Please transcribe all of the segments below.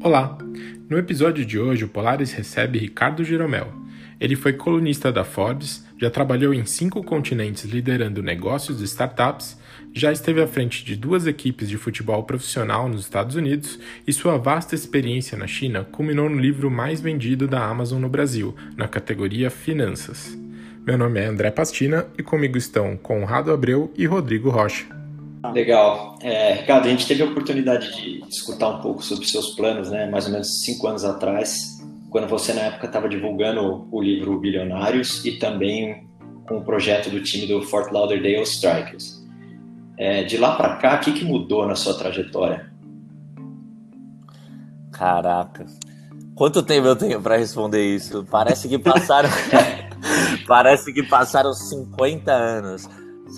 Olá! No episódio de hoje, o Polaris recebe Ricardo Giromel. Ele foi colunista da Forbes, já trabalhou em cinco continentes liderando negócios e startups, já esteve à frente de duas equipes de futebol profissional nos Estados Unidos e sua vasta experiência na China culminou no livro mais vendido da Amazon no Brasil, na categoria Finanças. Meu nome é André Pastina e comigo estão Conrado Abreu e Rodrigo Rocha. Legal. É, Ricardo, a gente teve a oportunidade de escutar um pouco sobre seus planos, né? Mais ou menos cinco anos atrás, quando você na época estava divulgando o livro Bilionários e também com o projeto do time do Fort Lauderdale Strikers. É, de lá para cá, o que, que mudou na sua trajetória? Caraca, quanto tempo eu tenho para responder isso? Parece que passaram, parece que passaram 50 anos.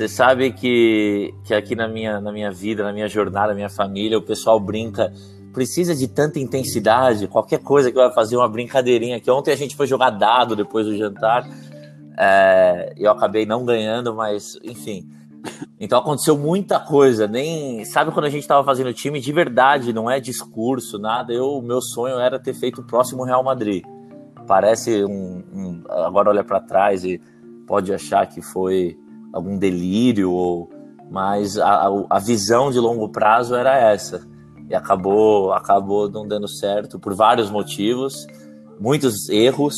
Você sabe que, que aqui na minha, na minha vida, na minha jornada, na minha família, o pessoal brinca. Precisa de tanta intensidade, qualquer coisa que vai fazer uma brincadeirinha. Que ontem a gente foi jogar dado depois do jantar. É, eu acabei não ganhando, mas enfim. Então aconteceu muita coisa. Nem sabe quando a gente estava fazendo time de verdade, não é discurso, nada. Eu, meu sonho era ter feito o próximo Real Madrid. Parece um, um agora olha para trás e pode achar que foi algum delírio, ou, mas a, a visão de longo prazo era essa. E acabou, acabou não dando certo por vários motivos, muitos erros,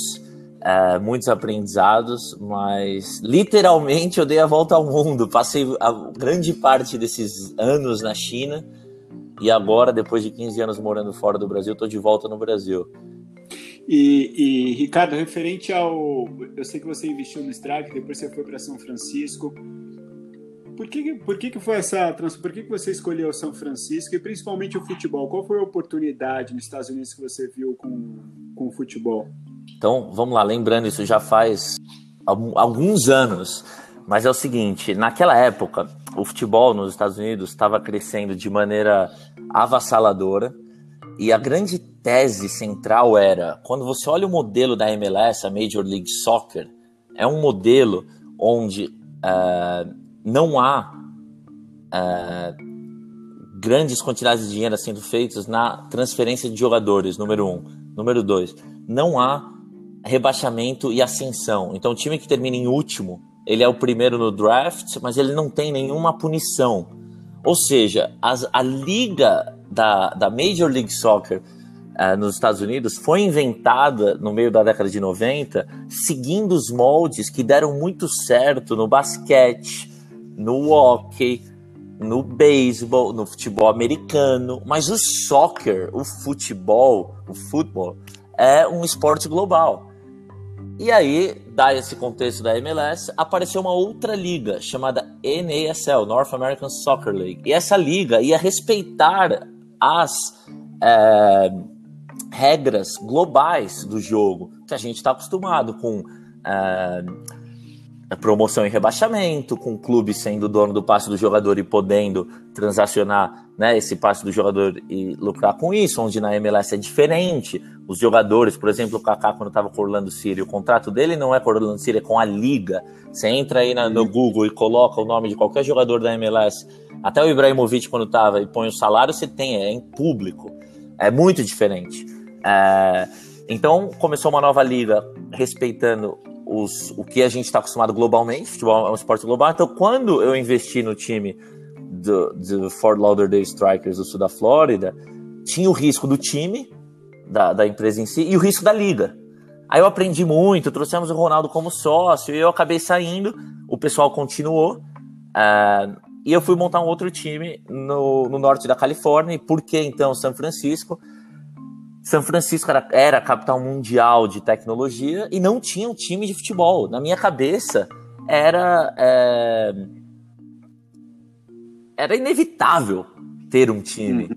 é, muitos aprendizados, mas literalmente eu dei a volta ao mundo. Passei a grande parte desses anos na China e agora, depois de 15 anos morando fora do Brasil, estou de volta no Brasil. E, e, Ricardo, referente ao. Eu sei que você investiu no Strike, depois você foi para São Francisco. Por que, por que, que foi essa Por que, que você escolheu São Francisco e principalmente o futebol? Qual foi a oportunidade nos Estados Unidos que você viu com, com o futebol? Então, vamos lá, lembrando, isso já faz alguns anos. Mas é o seguinte: naquela época, o futebol nos Estados Unidos estava crescendo de maneira avassaladora. E a grande tese central era: quando você olha o modelo da MLS, a Major League Soccer, é um modelo onde uh, não há uh, grandes quantidades de dinheiro sendo feitas na transferência de jogadores, número um. Número dois, não há rebaixamento e ascensão. Então, o time que termina em último, ele é o primeiro no draft, mas ele não tem nenhuma punição. Ou seja, as, a liga da, da Major League Soccer uh, nos Estados Unidos foi inventada no meio da década de 90, seguindo os moldes que deram muito certo no basquete, no hockey, no beisebol, no futebol americano, mas o soccer, o futebol, o futebol é um esporte global. E aí, dá esse contexto da MLS, apareceu uma outra liga chamada NASL, North American Soccer League. E essa liga ia respeitar as é, regras globais do jogo que a gente está acostumado com é, promoção e rebaixamento, com o clube sendo dono do passe do jogador e podendo transacionar né, esse passe do jogador e lucrar com isso, onde na MLS é diferente. Os jogadores, por exemplo, o Kaká, quando estava com o Orlando City, o contrato dele não é com o Orlando City, é com a Liga. Você entra aí na, no Google e coloca o nome de qualquer jogador da MLS até o Ibrahimovic, quando estava e põe o salário, você tem, é em público. É muito diferente. É, então, começou uma nova liga respeitando os, o que a gente está acostumado globalmente. Futebol é um esporte global. Então, quando eu investi no time do, do Fort Lauderdale Strikers do sul da Flórida, tinha o risco do time, da, da empresa em si, e o risco da liga. Aí eu aprendi muito, trouxemos o Ronaldo como sócio, e eu acabei saindo, o pessoal continuou. Uh, e eu fui montar um outro time no, no norte da Califórnia. E por que então São Francisco? São Francisco era, era, a capital mundial de tecnologia e não tinha um time de futebol. Na minha cabeça, era. É, era inevitável ter um time.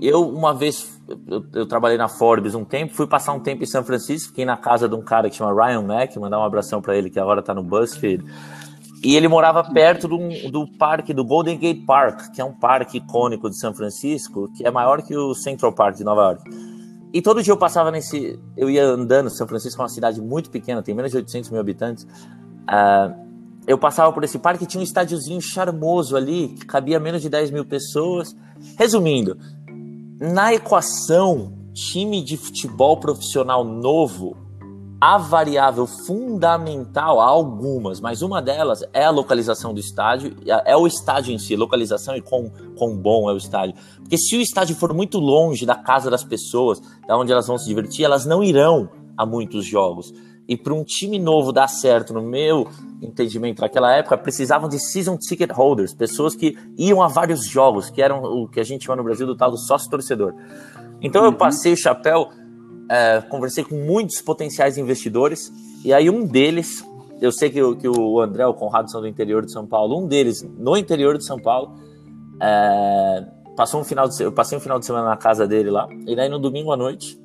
Eu, uma vez, eu, eu, trabalhei na Forbes um tempo, fui passar um tempo em São Francisco, fiquei na casa de um cara que chama Ryan Mack, mandar um abração para ele, que agora tá no BuzzFeed. E ele morava perto do, do parque, do Golden Gate Park, que é um parque icônico de São Francisco, que é maior que o Central Park de Nova York. E todo dia eu passava nesse. Eu ia andando, São Francisco é uma cidade muito pequena, tem menos de 800 mil habitantes. Uh, eu passava por esse parque tinha um estádiozinho charmoso ali, que cabia menos de 10 mil pessoas. Resumindo, na equação time de futebol profissional novo, a variável fundamental, há algumas, mas uma delas é a localização do estádio, é o estádio em si, localização e quão, quão bom é o estádio. Porque se o estádio for muito longe da casa das pessoas, da onde elas vão se divertir, elas não irão a muitos jogos. E para um time novo dar certo, no meu entendimento, naquela época, precisavam de season ticket holders, pessoas que iam a vários jogos, que eram o que a gente chama no Brasil do tal do sócio torcedor. Então eu uhum. passei o chapéu é, conversei com muitos potenciais investidores, e aí um deles, eu sei que, que o André, o Conrado são do interior de São Paulo, um deles, no interior de São Paulo, é, passou um final de, eu passei um final de semana na casa dele lá, e daí no domingo à noite,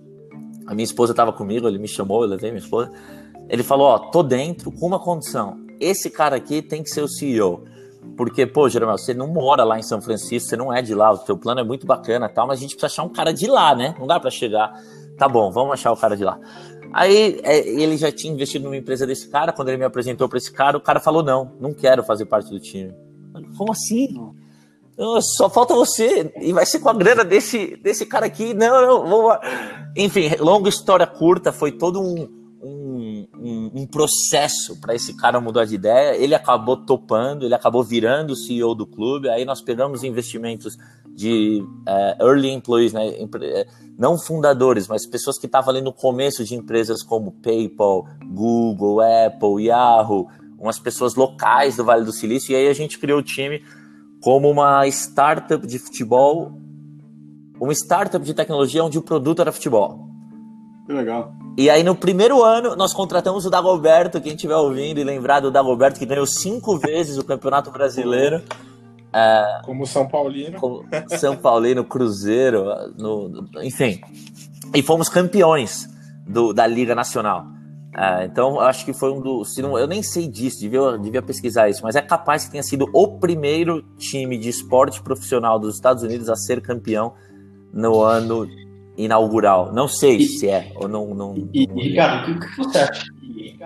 a minha esposa estava comigo, ele me chamou, eu levei minha esposa, ele falou, ó, tô dentro com uma condição, esse cara aqui tem que ser o CEO, porque, pô, Jeromel, você não mora lá em São Francisco, você não é de lá, o teu plano é muito bacana tal, mas a gente precisa achar um cara de lá, né? Não dá para chegar Tá bom, vamos achar o cara de lá. Aí é, ele já tinha investido numa empresa desse cara. Quando ele me apresentou para esse cara, o cara falou: Não, não quero fazer parte do time. Como assim? Só falta você. E vai ser com a grana desse, desse cara aqui. Não, não, vamos. Enfim, longa história curta. Foi todo um, um, um, um processo para esse cara mudar de ideia. Ele acabou topando, ele acabou virando o CEO do clube. Aí nós pegamos investimentos de uh, early employees, né? Eh, não fundadores, mas pessoas que estavam ali no começo de empresas como PayPal, Google, Apple, Yahoo, umas pessoas locais do Vale do Silício, e aí a gente criou o time como uma startup de futebol, uma startup de tecnologia onde o produto era futebol. Que legal. E aí no primeiro ano nós contratamos o Dagoberto, quem estiver ouvindo e lembrar do Dagoberto, que ganhou cinco vezes o Campeonato Brasileiro. É, como São Paulino. Como São Paulino, Cruzeiro, no, no, enfim. E fomos campeões do, da Liga Nacional. É, então, acho que foi um dos. Eu nem sei disso, devia, devia pesquisar isso, mas é capaz que tenha sido o primeiro time de esporte profissional dos Estados Unidos a ser campeão no ano inaugural. Não sei e, se é ou não. não, e, não... Ricardo, o que você acha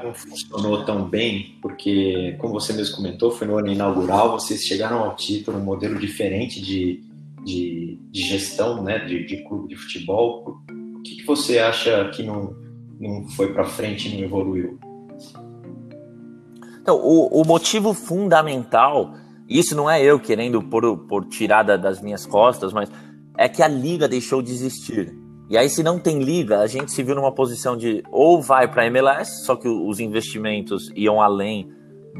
não funcionou tão bem, porque, como você mesmo comentou, foi no ano inaugural, vocês chegaram ao título, um modelo diferente de, de, de gestão né, de, de, clube de futebol. O que, que você acha que não, não foi para frente não evoluiu? Então, o, o motivo fundamental, isso não é eu querendo por, por tirada das minhas costas, mas é que a liga deixou de existir. E aí, se não tem liga, a gente se viu numa posição de ou vai para MLS, só que os investimentos iam além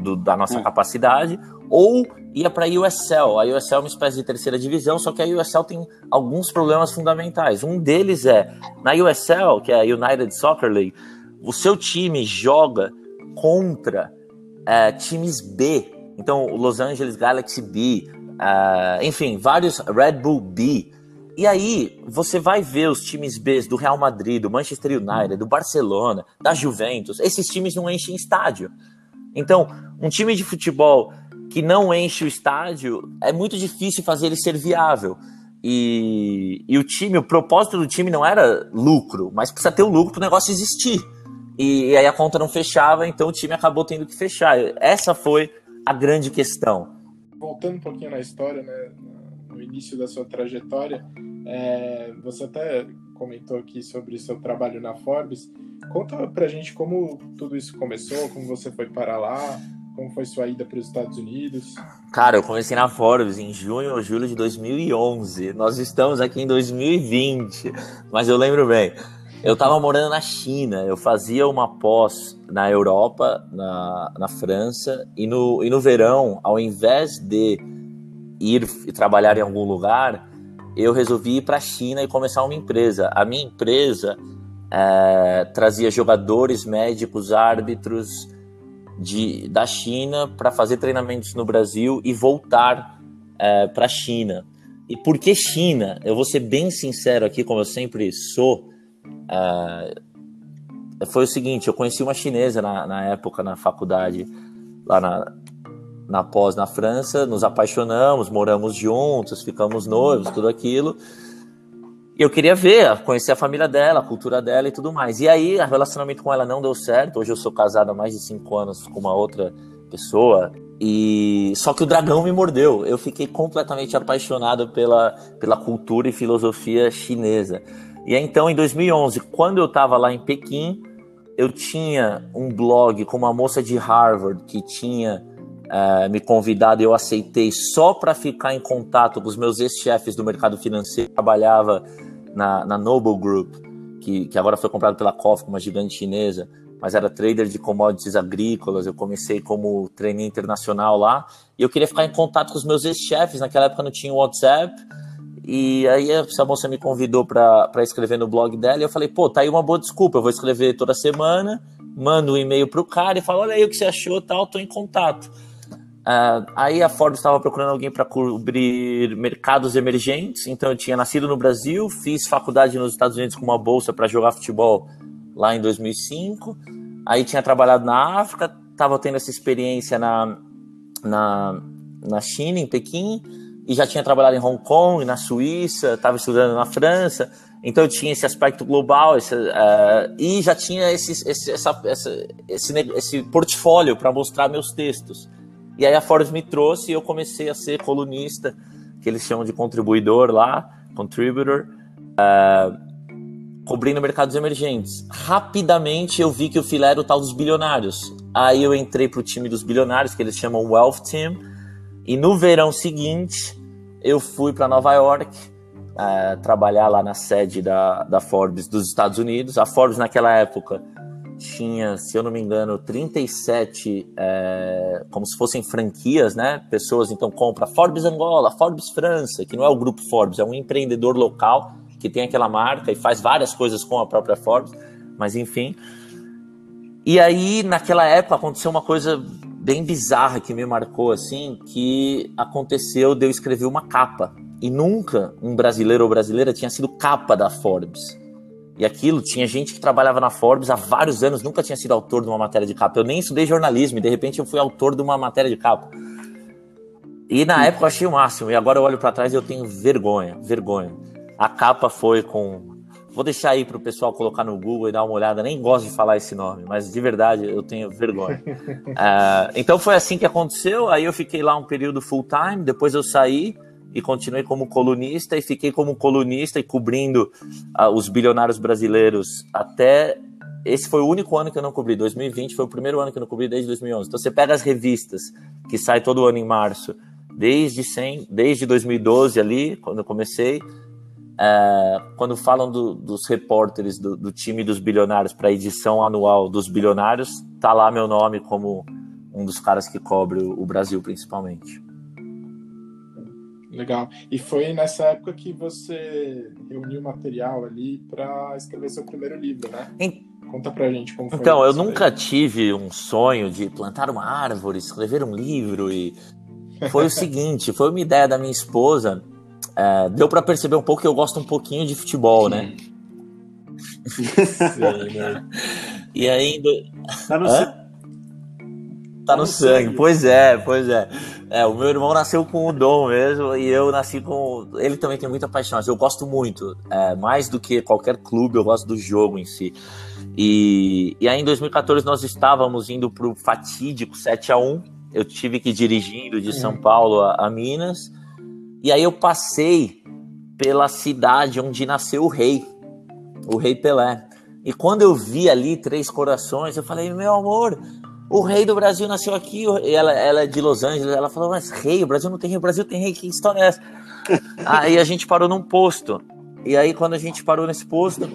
do, da nossa é. capacidade, ou ia para a USL. A USL é uma espécie de terceira divisão, só que a USL tem alguns problemas fundamentais. Um deles é, na USL, que é a United Soccer League, o seu time joga contra é, times B. Então, o Los Angeles Galaxy B, é, enfim, vários Red Bull B. E aí, você vai ver os times B do Real Madrid, do Manchester United, do Barcelona, da Juventus. Esses times não enchem estádio. Então, um time de futebol que não enche o estádio, é muito difícil fazer ele ser viável. E, e o time, o propósito do time não era lucro, mas precisa ter o lucro para o negócio existir. E, e aí a conta não fechava, então o time acabou tendo que fechar. Essa foi a grande questão. Voltando um pouquinho na história, né? no início da sua trajetória, é, você até comentou aqui sobre seu trabalho na Forbes. Conta pra gente como tudo isso começou, como você foi para lá, como foi sua ida para os Estados Unidos. Cara, eu comecei na Forbes em junho ou julho de 2011. Nós estamos aqui em 2020, mas eu lembro bem. Eu estava morando na China, eu fazia uma pós na Europa, na, na França, e no, e no verão, ao invés de ir trabalhar em algum lugar, eu resolvi ir para a China e começar uma empresa. A minha empresa é, trazia jogadores, médicos, árbitros de, da China para fazer treinamentos no Brasil e voltar é, para a China. E por que China? Eu vou ser bem sincero aqui, como eu sempre sou. É, foi o seguinte: eu conheci uma chinesa na, na época na faculdade, lá na, na pós na França, nos apaixonamos, moramos juntos, ficamos noivos, tudo aquilo. Eu queria ver, conhecer a família dela, a cultura dela e tudo mais. E aí, o relacionamento com ela não deu certo. Hoje eu sou casado há mais de cinco anos com uma outra pessoa. E só que o dragão me mordeu. Eu fiquei completamente apaixonado pela, pela cultura e filosofia chinesa. E aí, então, em 2011, quando eu estava lá em Pequim, eu tinha um blog com uma moça de Harvard que tinha uh, me convidado, eu aceitei só para ficar em contato com os meus ex-chefes do mercado financeiro. Trabalhava na, na Noble Group, que, que agora foi comprado pela Coffee, uma gigante chinesa, mas era trader de commodities agrícolas. Eu comecei como trainee internacional lá e eu queria ficar em contato com os meus ex-chefes. Naquela época não tinha WhatsApp. E aí essa moça me convidou para escrever no blog dela e eu falei, pô, tá aí uma boa desculpa, eu vou escrever toda semana, mando um e-mail pro cara e falo, olha aí o que você achou, tal, tô em contato. Uh, aí a Forbes estava procurando alguém para cobrir mercados emergentes, então eu tinha nascido no Brasil, fiz faculdade nos Estados Unidos com uma bolsa para jogar futebol lá em 2005, aí tinha trabalhado na África, estava tendo essa experiência na, na, na China, em Pequim, e já tinha trabalhado em Hong Kong, na Suíça, estava estudando na França, então eu tinha esse aspecto global esse, uh, e já tinha esse, esse, essa, essa, esse, esse portfólio para mostrar meus textos. E aí a Forbes me trouxe e eu comecei a ser colunista, que eles chamam de contribuidor lá, contributor, uh, cobrindo mercados emergentes. Rapidamente eu vi que o filé era o tal dos bilionários. Aí eu entrei para o time dos bilionários, que eles chamam Wealth Team, e no verão seguinte eu fui para Nova York uh, trabalhar lá na sede da, da Forbes dos Estados Unidos. A Forbes, naquela época, tinha, se eu não me engano, 37, é, como se fossem franquias, né? Pessoas então compram Forbes Angola, Forbes França, que não é o grupo Forbes, é um empreendedor local que tem aquela marca e faz várias coisas com a própria Forbes, mas enfim. E aí, naquela época, aconteceu uma coisa bem bizarra que me marcou, assim, que aconteceu de eu escrever uma capa. E nunca um brasileiro ou brasileira tinha sido capa da Forbes. E aquilo, tinha gente que trabalhava na Forbes há vários anos, nunca tinha sido autor de uma matéria de capa. Eu nem estudei jornalismo e de repente eu fui autor de uma matéria de capa. E na época eu achei o máximo, e agora eu olho para trás e eu tenho vergonha, vergonha. A capa foi com Vou deixar aí para o pessoal colocar no Google e dar uma olhada. Nem gosto de falar esse nome, mas de verdade eu tenho vergonha. uh, então foi assim que aconteceu. Aí eu fiquei lá um período full time. Depois eu saí e continuei como colunista e fiquei como colunista e cobrindo uh, os bilionários brasileiros até esse foi o único ano que eu não cobri. 2020 foi o primeiro ano que eu não cobri desde 2011. Então você pega as revistas que saem todo ano em março, desde 100, desde 2012 ali, quando eu comecei, é, quando falam do, dos repórteres do, do, time dos bilionários para a edição anual dos bilionários, tá lá meu nome como um dos caras que cobre o Brasil principalmente. Legal. E foi nessa época que você reuniu material ali para escrever seu primeiro livro, né? Em... Conta pra gente como foi. Então, eu nunca aí. tive um sonho de plantar uma árvore, escrever um livro e foi o seguinte, foi uma ideia da minha esposa é, deu para perceber um pouco que eu gosto um pouquinho de futebol, né? Sim, né? E aí. Tá no, tá, tá no sangue. sangue. Pois é, pois é. É, o meu irmão nasceu com o dom mesmo e eu nasci com. Ele também tem muita paixão. Eu gosto muito, é, mais do que qualquer clube, eu gosto do jogo em si. E, e aí em 2014 nós estávamos indo para o fatídico 7 a 1 Eu tive que ir dirigindo de São Paulo a, a Minas. E aí eu passei pela cidade onde nasceu o rei, o rei Pelé. E quando eu vi ali Três Corações, eu falei, meu amor, o rei do Brasil nasceu aqui. Ela, ela é de Los Angeles. Ela falou, mas rei, o Brasil não tem rei, o Brasil tem rei, que história é essa? aí a gente parou num posto. E aí, quando a gente parou nesse posto,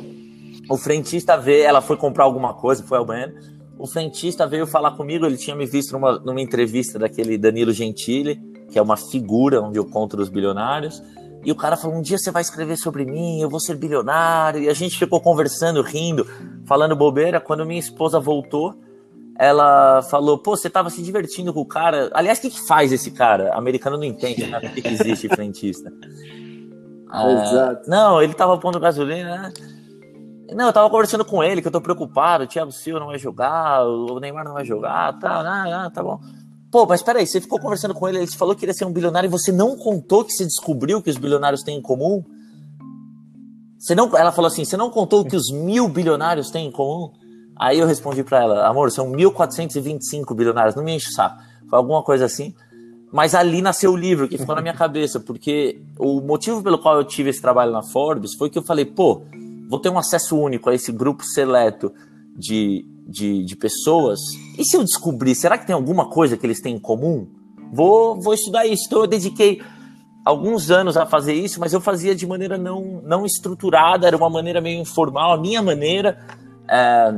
o frentista veio, ela foi comprar alguma coisa, foi ao banheiro. O frentista veio falar comigo, ele tinha me visto numa, numa entrevista daquele Danilo Gentili que é uma figura onde eu conto os bilionários. E o cara falou: um dia você vai escrever sobre mim, eu vou ser bilionário. E a gente ficou conversando, rindo, falando bobeira. Quando minha esposa voltou, ela falou: pô, você tava se divertindo com o cara. Aliás, o que, que faz esse cara? Americano não entende, né? Por que, que existe frentista? ah, Exato. Não, ele tava pondo gasolina, né? Não, eu tava conversando com ele que eu tô preocupado, o Thiago Silva não vai jogar, o Neymar não vai jogar, tá, ah, tá bom. Pô, mas peraí, você ficou conversando com ele, ele falou que queria ser um bilionário e você não contou que você descobriu que os bilionários têm em comum? Você não, ela falou assim, você não contou que os mil bilionários têm em comum? Aí eu respondi para ela, amor, são 1425 bilionários, não me enche o saco. Foi alguma coisa assim. Mas ali nasceu o livro que ficou na minha cabeça, porque o motivo pelo qual eu tive esse trabalho na Forbes foi que eu falei, pô, vou ter um acesso único a esse grupo seleto de, de, de pessoas. E se eu descobrir, será que tem alguma coisa que eles têm em comum? Vou, vou estudar isso. Então eu dediquei alguns anos a fazer isso, mas eu fazia de maneira não, não estruturada, era uma maneira meio informal, a minha maneira. É,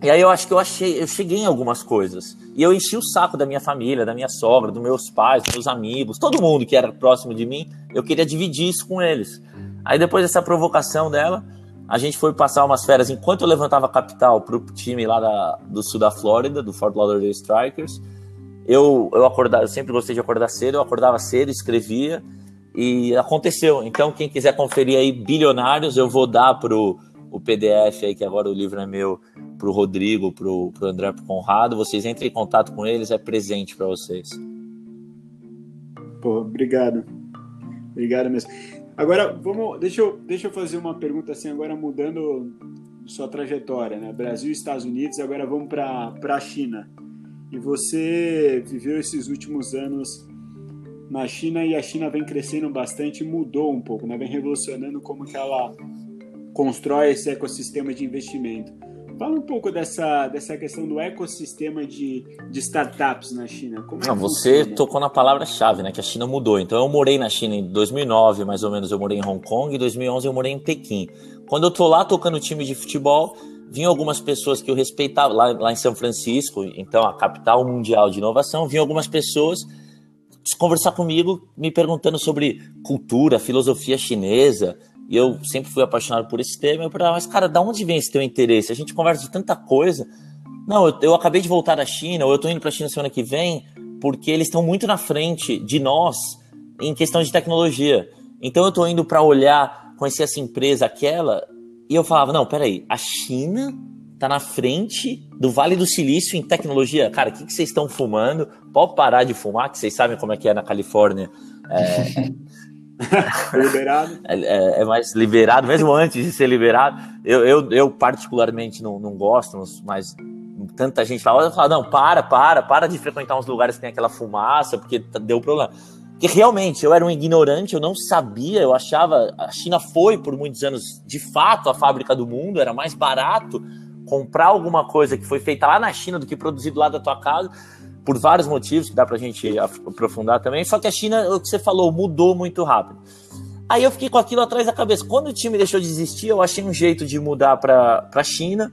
e aí eu acho que eu achei, eu cheguei em algumas coisas. E eu enchi o saco da minha família, da minha sogra, dos meus pais, dos meus amigos, todo mundo que era próximo de mim, eu queria dividir isso com eles. Aí depois dessa provocação dela, a gente foi passar umas férias enquanto eu levantava capital para o time lá da, do sul da Flórida, do Fort Lauderdale Strikers. Eu, eu acordava, eu sempre gostei de acordar cedo, eu acordava cedo, escrevia e aconteceu. Então, quem quiser conferir aí Bilionários, eu vou dar pro o PDF aí, que agora o livro é meu, pro Rodrigo, pro, pro André, pro Conrado. Vocês entrem em contato com eles, é presente para vocês. Pô, obrigado. Obrigado mesmo. Agora, vamos, deixa eu, deixa eu fazer uma pergunta assim, agora mudando sua trajetória, né? Brasil Estados Unidos, agora vamos para a China. E você viveu esses últimos anos na China e a China vem crescendo bastante, mudou um pouco, né? Vem revolucionando como que ela constrói esse ecossistema de investimento. Fala um pouco dessa, dessa questão do ecossistema de, de startups na China. Como é Não, você funciona? tocou na palavra-chave, né? Que a China mudou. Então, eu morei na China em 2009, mais ou menos, eu morei em Hong Kong. Em 2011, eu morei em Pequim. Quando eu tô lá tocando time de futebol, vinham algumas pessoas que eu respeitava lá, lá em São Francisco, então a capital mundial de inovação, vinham algumas pessoas conversar comigo, me perguntando sobre cultura, filosofia chinesa, e eu sempre fui apaixonado por esse tema. Eu falei, mas cara, da onde vem esse teu interesse? A gente conversa de tanta coisa. Não, eu, eu acabei de voltar da China, ou eu tô indo para a China semana que vem, porque eles estão muito na frente de nós em questão de tecnologia. Então eu tô indo para olhar, conhecer essa empresa, aquela, e eu falava, não, peraí, a China tá na frente do Vale do Silício em tecnologia. Cara, o que, que vocês estão fumando? Pode parar de fumar, que vocês sabem como é que é na Califórnia. É... liberado. É, é, é, mais liberado, mesmo antes de ser liberado. Eu, eu, eu particularmente não, não gosto, mas tanta gente fala, eu falo, não, para, para, para de frequentar uns lugares que tem aquela fumaça, porque deu problema. Que realmente eu era um ignorante, eu não sabia, eu achava a China foi por muitos anos de fato a fábrica do mundo, era mais barato comprar alguma coisa que foi feita lá na China do que produzido lá da tua casa, por vários motivos que dá pra gente aprofundar também. Só que a China, o que você falou, mudou muito rápido. Aí eu fiquei com aquilo atrás da cabeça. Quando o time deixou de existir, eu achei um jeito de mudar para a China.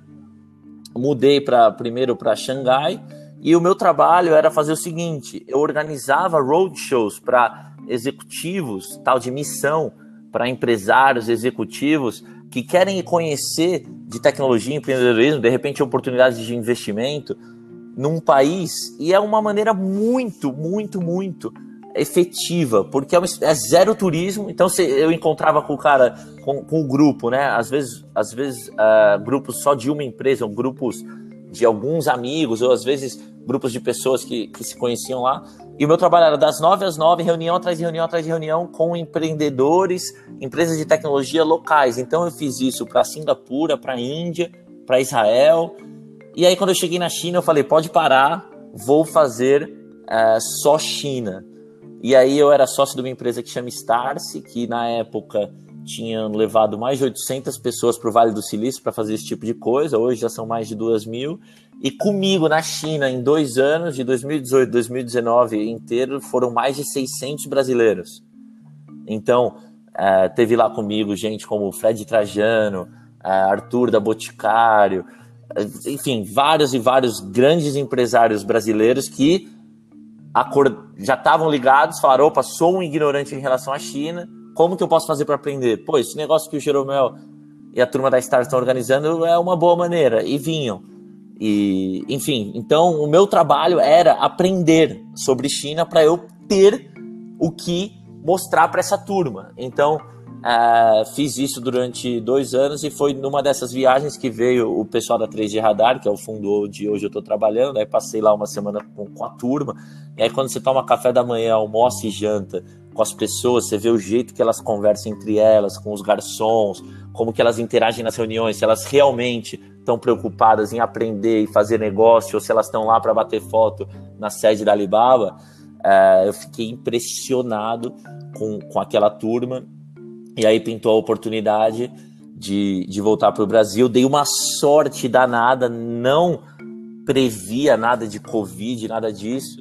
Mudei para primeiro para Xangai e o meu trabalho era fazer o seguinte: eu organizava roadshows para executivos, tal de missão, para empresários, executivos que querem conhecer de tecnologia, empreendedorismo, de repente oportunidades de investimento num país, e é uma maneira muito, muito, muito efetiva, porque é, é zero turismo. Então se eu encontrava com o cara, com, com o grupo, né? Às vezes, às vezes uh, grupos só de uma empresa, ou grupos de alguns amigos, ou às vezes grupos de pessoas que, que se conheciam lá. E o meu trabalho era das nove às nove, reunião atrás de reunião atrás de reunião com empreendedores, empresas de tecnologia locais. Então eu fiz isso para Singapura, para Índia, para Israel. E aí quando eu cheguei na China, eu falei: pode parar, vou fazer uh, só China. E aí eu era sócio de uma empresa que chama Starse, que na época tinham levado mais de 800 pessoas para o Vale do Silício para fazer esse tipo de coisa, hoje já são mais de 2 mil. E comigo na China, em dois anos, de 2018 2019 inteiro, foram mais de 600 brasileiros. Então, uh, teve lá comigo gente como Fred Trajano, uh, Arthur da Boticário, enfim, vários e vários grandes empresários brasileiros que já estavam ligados, falaram: opa, sou um ignorante em relação à China, como que eu posso fazer para aprender? Pô, esse negócio que o Jeromel e a turma da Star estão organizando é uma boa maneira. E vinham. E, enfim, então o meu trabalho era aprender sobre China para eu ter o que mostrar para essa turma. Então, uh, fiz isso durante dois anos e foi numa dessas viagens que veio o pessoal da 3G Radar, que é o fundo onde hoje eu estou trabalhando. Aí passei lá uma semana com, com a turma. E aí, quando você toma café da manhã, almoça e janta com as pessoas, você vê o jeito que elas conversam entre elas, com os garçons, como que elas interagem nas reuniões, se elas realmente estão preocupadas em aprender e fazer negócio, ou se elas estão lá para bater foto na sede da Alibaba, é, eu fiquei impressionado com, com aquela turma. E aí pintou a oportunidade de, de voltar para o Brasil. Dei uma sorte danada, não previa nada de Covid, nada disso.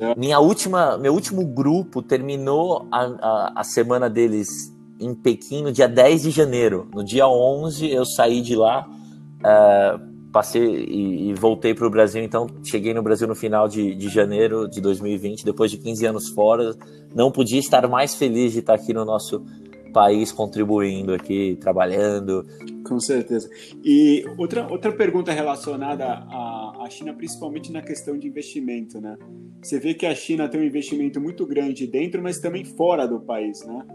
É. Minha última, meu último grupo terminou a, a, a, semana deles em Pequim no dia 10 de janeiro. No dia 11 eu saí de lá, uh, passei e, e voltei para o Brasil. Então cheguei no Brasil no final de, de janeiro de 2020, depois de 15 anos fora. Não podia estar mais feliz de estar aqui no nosso país contribuindo aqui, trabalhando. Com certeza. E outra, outra pergunta relacionada à, à China, principalmente na questão de investimento, né? Você vê que a China tem um investimento muito grande dentro, mas também fora do país, né?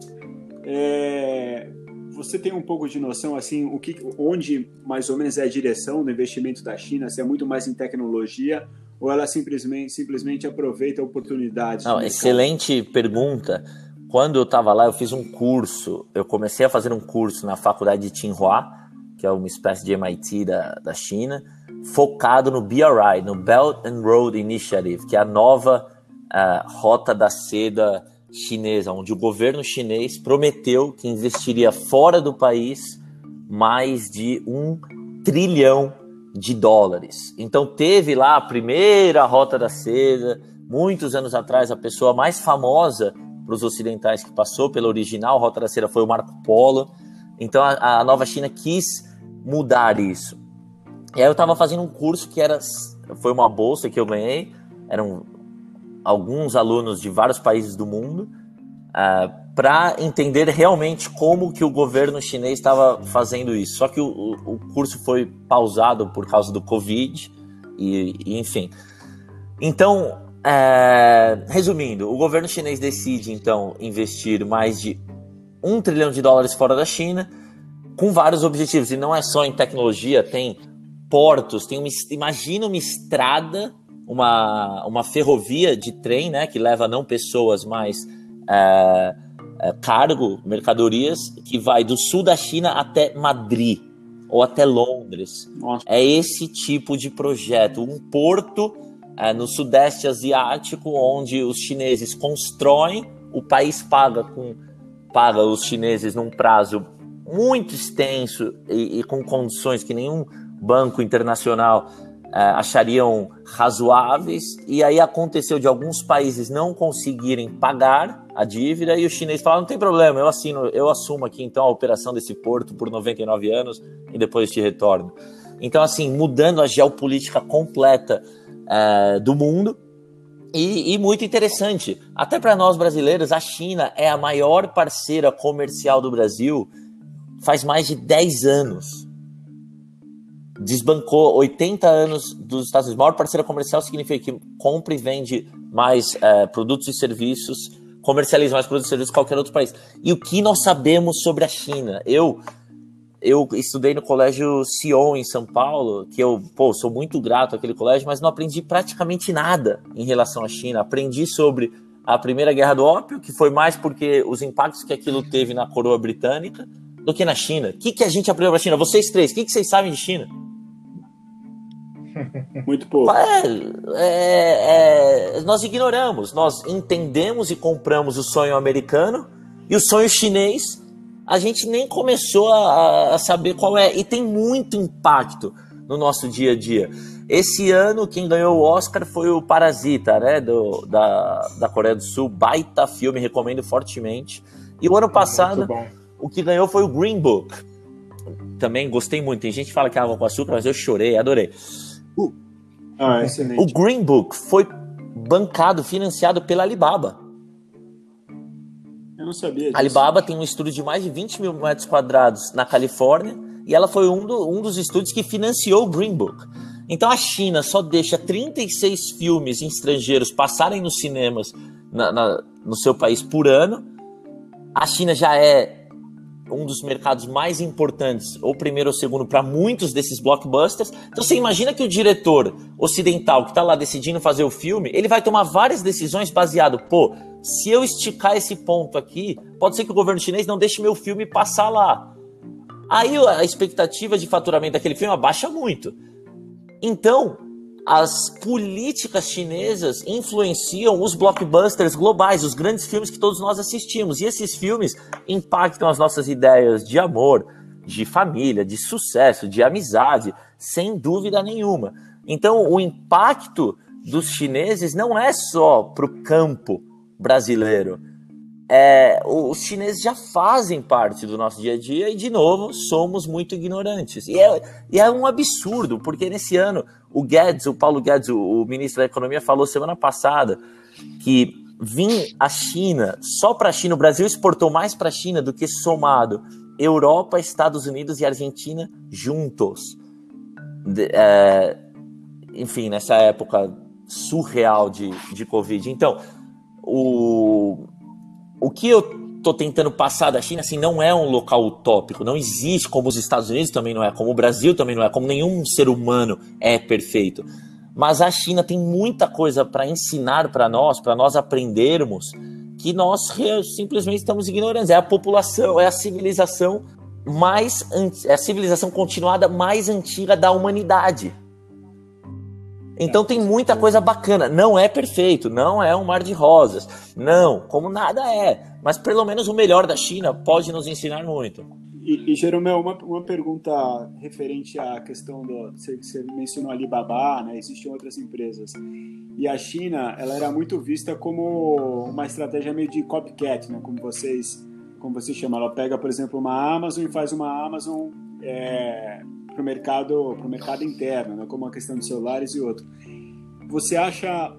É, você tem um pouco de noção, assim, o que, onde mais ou menos é a direção do investimento da China? Se é muito mais em tecnologia ou ela simplesmente, simplesmente aproveita oportunidades? Não, excelente pergunta quando eu estava lá, eu fiz um curso. Eu comecei a fazer um curso na faculdade de Tsinghua, que é uma espécie de MIT da, da China, focado no BRI, no Belt and Road Initiative, que é a nova uh, rota da seda chinesa, onde o governo chinês prometeu que investiria fora do país mais de um trilhão de dólares. Então teve lá a primeira rota da seda, muitos anos atrás, a pessoa mais famosa para os ocidentais que passou pela original rota da cera foi o Marco Polo. Então a, a Nova China quis mudar isso. E aí eu estava fazendo um curso que era foi uma bolsa que eu ganhei, eram alguns alunos de vários países do mundo uh, ah, para entender realmente como que o governo chinês estava fazendo isso. Só que o, o, curso foi pausado por causa do Covid e, e enfim. Então é, resumindo, o governo chinês decide então investir mais de um trilhão de dólares fora da China, com vários objetivos. E não é só em tecnologia, tem portos, tem uma, imagina uma estrada, uma, uma ferrovia de trem, né, que leva não pessoas, mas é, é, cargo, mercadorias, que vai do sul da China até Madrid ou até Londres. Nossa. É esse tipo de projeto, um porto é, no Sudeste Asiático, onde os chineses constroem, o país paga com paga os chineses num prazo muito extenso e, e com condições que nenhum banco internacional é, achariam razoáveis. E aí aconteceu de alguns países não conseguirem pagar a dívida e os chineses falaram: não tem problema, eu assino, eu assumo aqui então a operação desse porto por 99 anos e depois te retorno. Então, assim, mudando a geopolítica completa uh, do mundo. E, e, muito interessante, até para nós brasileiros, a China é a maior parceira comercial do Brasil faz mais de 10 anos. Desbancou 80 anos dos Estados Unidos. Maior parceira comercial significa que compra e vende mais uh, produtos e serviços, comercializa mais produtos e serviços que qualquer outro país. E o que nós sabemos sobre a China? Eu eu estudei no colégio Sion em São Paulo, que eu, pô, sou muito grato àquele colégio, mas não aprendi praticamente nada em relação à China. Aprendi sobre a Primeira Guerra do Ópio, que foi mais porque os impactos que aquilo teve na coroa britânica do que na China. O que, que a gente aprendeu da China? Vocês três, o que, que vocês sabem de China? Muito pouco. É, é, é, nós ignoramos, nós entendemos e compramos o sonho americano e o sonho chinês a gente nem começou a, a saber qual é. E tem muito impacto no nosso dia a dia. Esse ano, quem ganhou o Oscar foi o Parasita, né? Do, da, da Coreia do Sul. Baita filme, recomendo fortemente. E o ano passado, o que ganhou foi o Green Book. Também gostei muito. Tem gente que fala que é água com açúcar, mas eu chorei, adorei. Ah, o Green Book foi bancado, financiado pela Alibaba não sabia disso. Alibaba tem um estúdio de mais de 20 mil metros quadrados na Califórnia e ela foi um, do, um dos estúdios que financiou o Green Book. Então a China só deixa 36 filmes estrangeiros passarem nos cinemas na, na, no seu país por ano. A China já é um dos mercados mais importantes, ou primeiro ou segundo, para muitos desses blockbusters. Então você imagina que o diretor ocidental que está lá decidindo fazer o filme, ele vai tomar várias decisões baseado, pô, se eu esticar esse ponto aqui, pode ser que o governo chinês não deixe meu filme passar lá. Aí a expectativa de faturamento daquele filme abaixa muito. Então, as políticas chinesas influenciam os blockbusters globais, os grandes filmes que todos nós assistimos. E esses filmes impactam as nossas ideias de amor, de família, de sucesso, de amizade, sem dúvida nenhuma. Então, o impacto dos chineses não é só para o campo brasileiro. É, os chineses já fazem parte do nosso dia a dia e, de novo, somos muito ignorantes. E é, e é um absurdo, porque nesse ano o Guedes, o Paulo Guedes, o, o ministro da Economia, falou semana passada que vir a China, só para a China, o Brasil exportou mais para a China do que somado Europa, Estados Unidos e Argentina juntos. De, é, enfim, nessa época surreal de, de Covid. Então, o, o que eu tô tentando passar da China, assim, não é um local utópico, não existe como os Estados Unidos também não é, como o Brasil também não é, como nenhum ser humano é perfeito. Mas a China tem muita coisa para ensinar para nós, para nós aprendermos, que nós simplesmente estamos ignorando. É a população, é a civilização mais é a civilização continuada mais antiga da humanidade. Então tem muita coisa bacana. Não é perfeito, não é um mar de rosas. Não, como nada é. Mas pelo menos o melhor da China pode nos ensinar muito. E, e Jeromel, uma, uma pergunta referente à questão do. Você, você mencionou Alibaba, né? Existem outras empresas. E a China, ela era muito vista como uma estratégia meio de copycat, né? Como vocês, como você chama. Ela pega, por exemplo, uma Amazon e faz uma Amazon. É, para o mercado, mercado interno, né? como a questão dos celulares e outro. Você acha,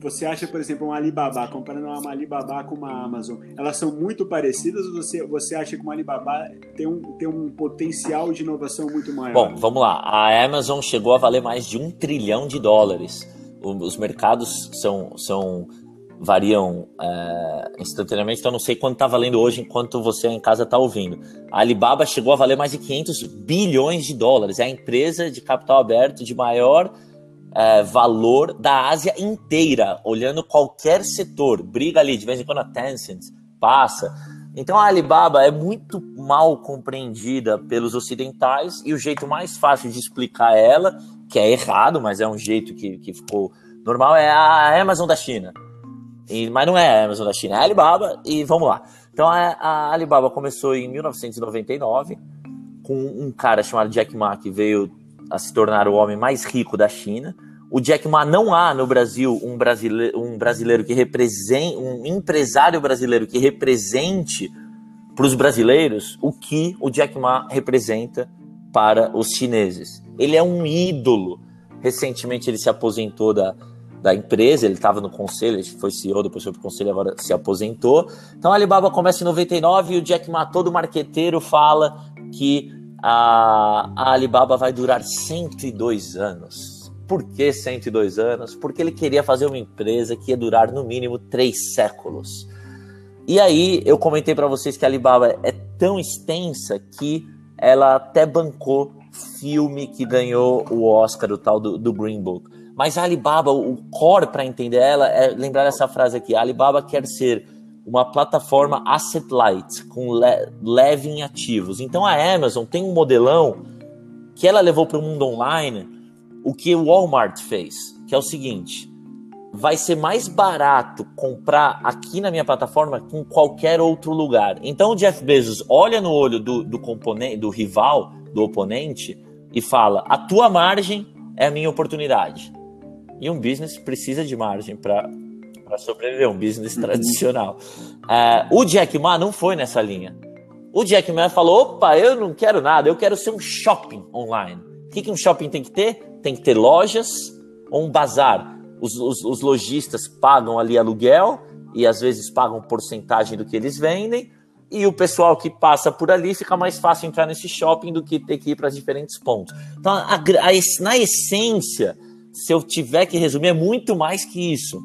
você acha, por exemplo, uma Alibaba, comparando uma Alibaba com uma Amazon, elas são muito parecidas ou você, você acha que uma Alibaba tem um, tem um potencial de inovação muito maior? Bom, vamos lá. A Amazon chegou a valer mais de um trilhão de dólares. Os mercados são, são variam é, instantaneamente, então não sei quanto está valendo hoje enquanto você em casa está ouvindo. A Alibaba chegou a valer mais de 500 bilhões de dólares, é a empresa de capital aberto de maior é, valor da Ásia inteira, olhando qualquer setor. Briga ali, de vez em quando a Tencent passa. Então a Alibaba é muito mal compreendida pelos ocidentais e o jeito mais fácil de explicar ela, que é errado, mas é um jeito que, que ficou normal, é a Amazon da China. E, mas não é a Amazon da China, é Alibaba, e vamos lá. Então a, a Alibaba começou em 1999 com um cara chamado Jack Ma que veio a se tornar o homem mais rico da China. O Jack Ma não há no Brasil um brasileiro, um brasileiro que represente, um empresário brasileiro que represente para os brasileiros o que o Jack Ma representa para os chineses. Ele é um ídolo. Recentemente ele se aposentou da, da empresa, ele estava no conselho, ele foi CEO, depois foi para o conselho, agora se aposentou. Então a Alibaba começa em 99 e o Jack Ma, todo marqueteiro, fala que a, a Alibaba vai durar 102 anos. Por que 102 anos? Porque ele queria fazer uma empresa que ia durar no mínimo três séculos. E aí eu comentei para vocês que a Alibaba é tão extensa que ela até bancou filme que ganhou o Oscar, o tal do, do Green Book. Mas a Alibaba, o core para entender ela é lembrar essa frase aqui: a Alibaba quer ser uma plataforma asset light, com le leve em ativos. Então a Amazon tem um modelão que ela levou para o mundo online o que o Walmart fez, que é o seguinte: vai ser mais barato comprar aqui na minha plataforma que em qualquer outro lugar. Então o Jeff Bezos olha no olho do, do componente, do rival, do oponente e fala: a tua margem é a minha oportunidade. E um business precisa de margem para sobreviver, um business uhum. tradicional. É, o Jack Ma não foi nessa linha. O Jack Ma falou: opa, eu não quero nada, eu quero ser um shopping online. O que, que um shopping tem que ter? Tem que ter lojas ou um bazar. Os, os, os lojistas pagam ali aluguel e às vezes pagam porcentagem do que eles vendem. E o pessoal que passa por ali fica mais fácil entrar nesse shopping do que ter que ir para diferentes pontos. Então, a, a, na essência, se eu tiver que resumir, é muito mais que isso.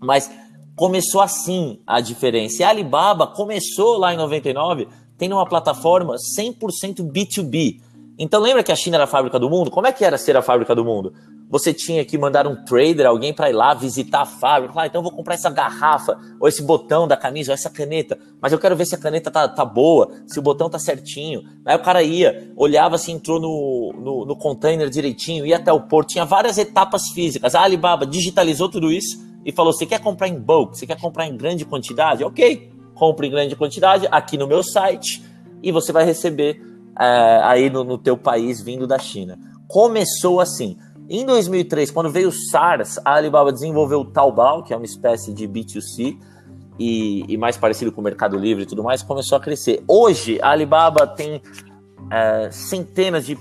Mas começou assim a diferença. E a Alibaba começou lá em 99 tendo uma plataforma 100% B2B. Então lembra que a China era a fábrica do mundo? Como é que era ser a fábrica do mundo? Você tinha que mandar um trader, alguém para ir lá visitar a fábrica. Ah, então vou comprar essa garrafa, ou esse botão da camisa, ou essa caneta. Mas eu quero ver se a caneta tá, tá boa, se o botão tá certinho. Aí o cara ia, olhava se entrou no, no, no container direitinho, ia até o porto. Tinha várias etapas físicas. A Alibaba digitalizou tudo isso e falou: você quer comprar em bulk? Você quer comprar em grande quantidade? Ok, compre em grande quantidade aqui no meu site e você vai receber é, aí no, no teu país vindo da China. Começou assim. Em 2003, quando veio o SARS, a Alibaba desenvolveu o Taobao, que é uma espécie de B2C, e, e, mais parecido com o Mercado Livre e tudo mais, começou a crescer. Hoje, a Alibaba tem é, centenas de,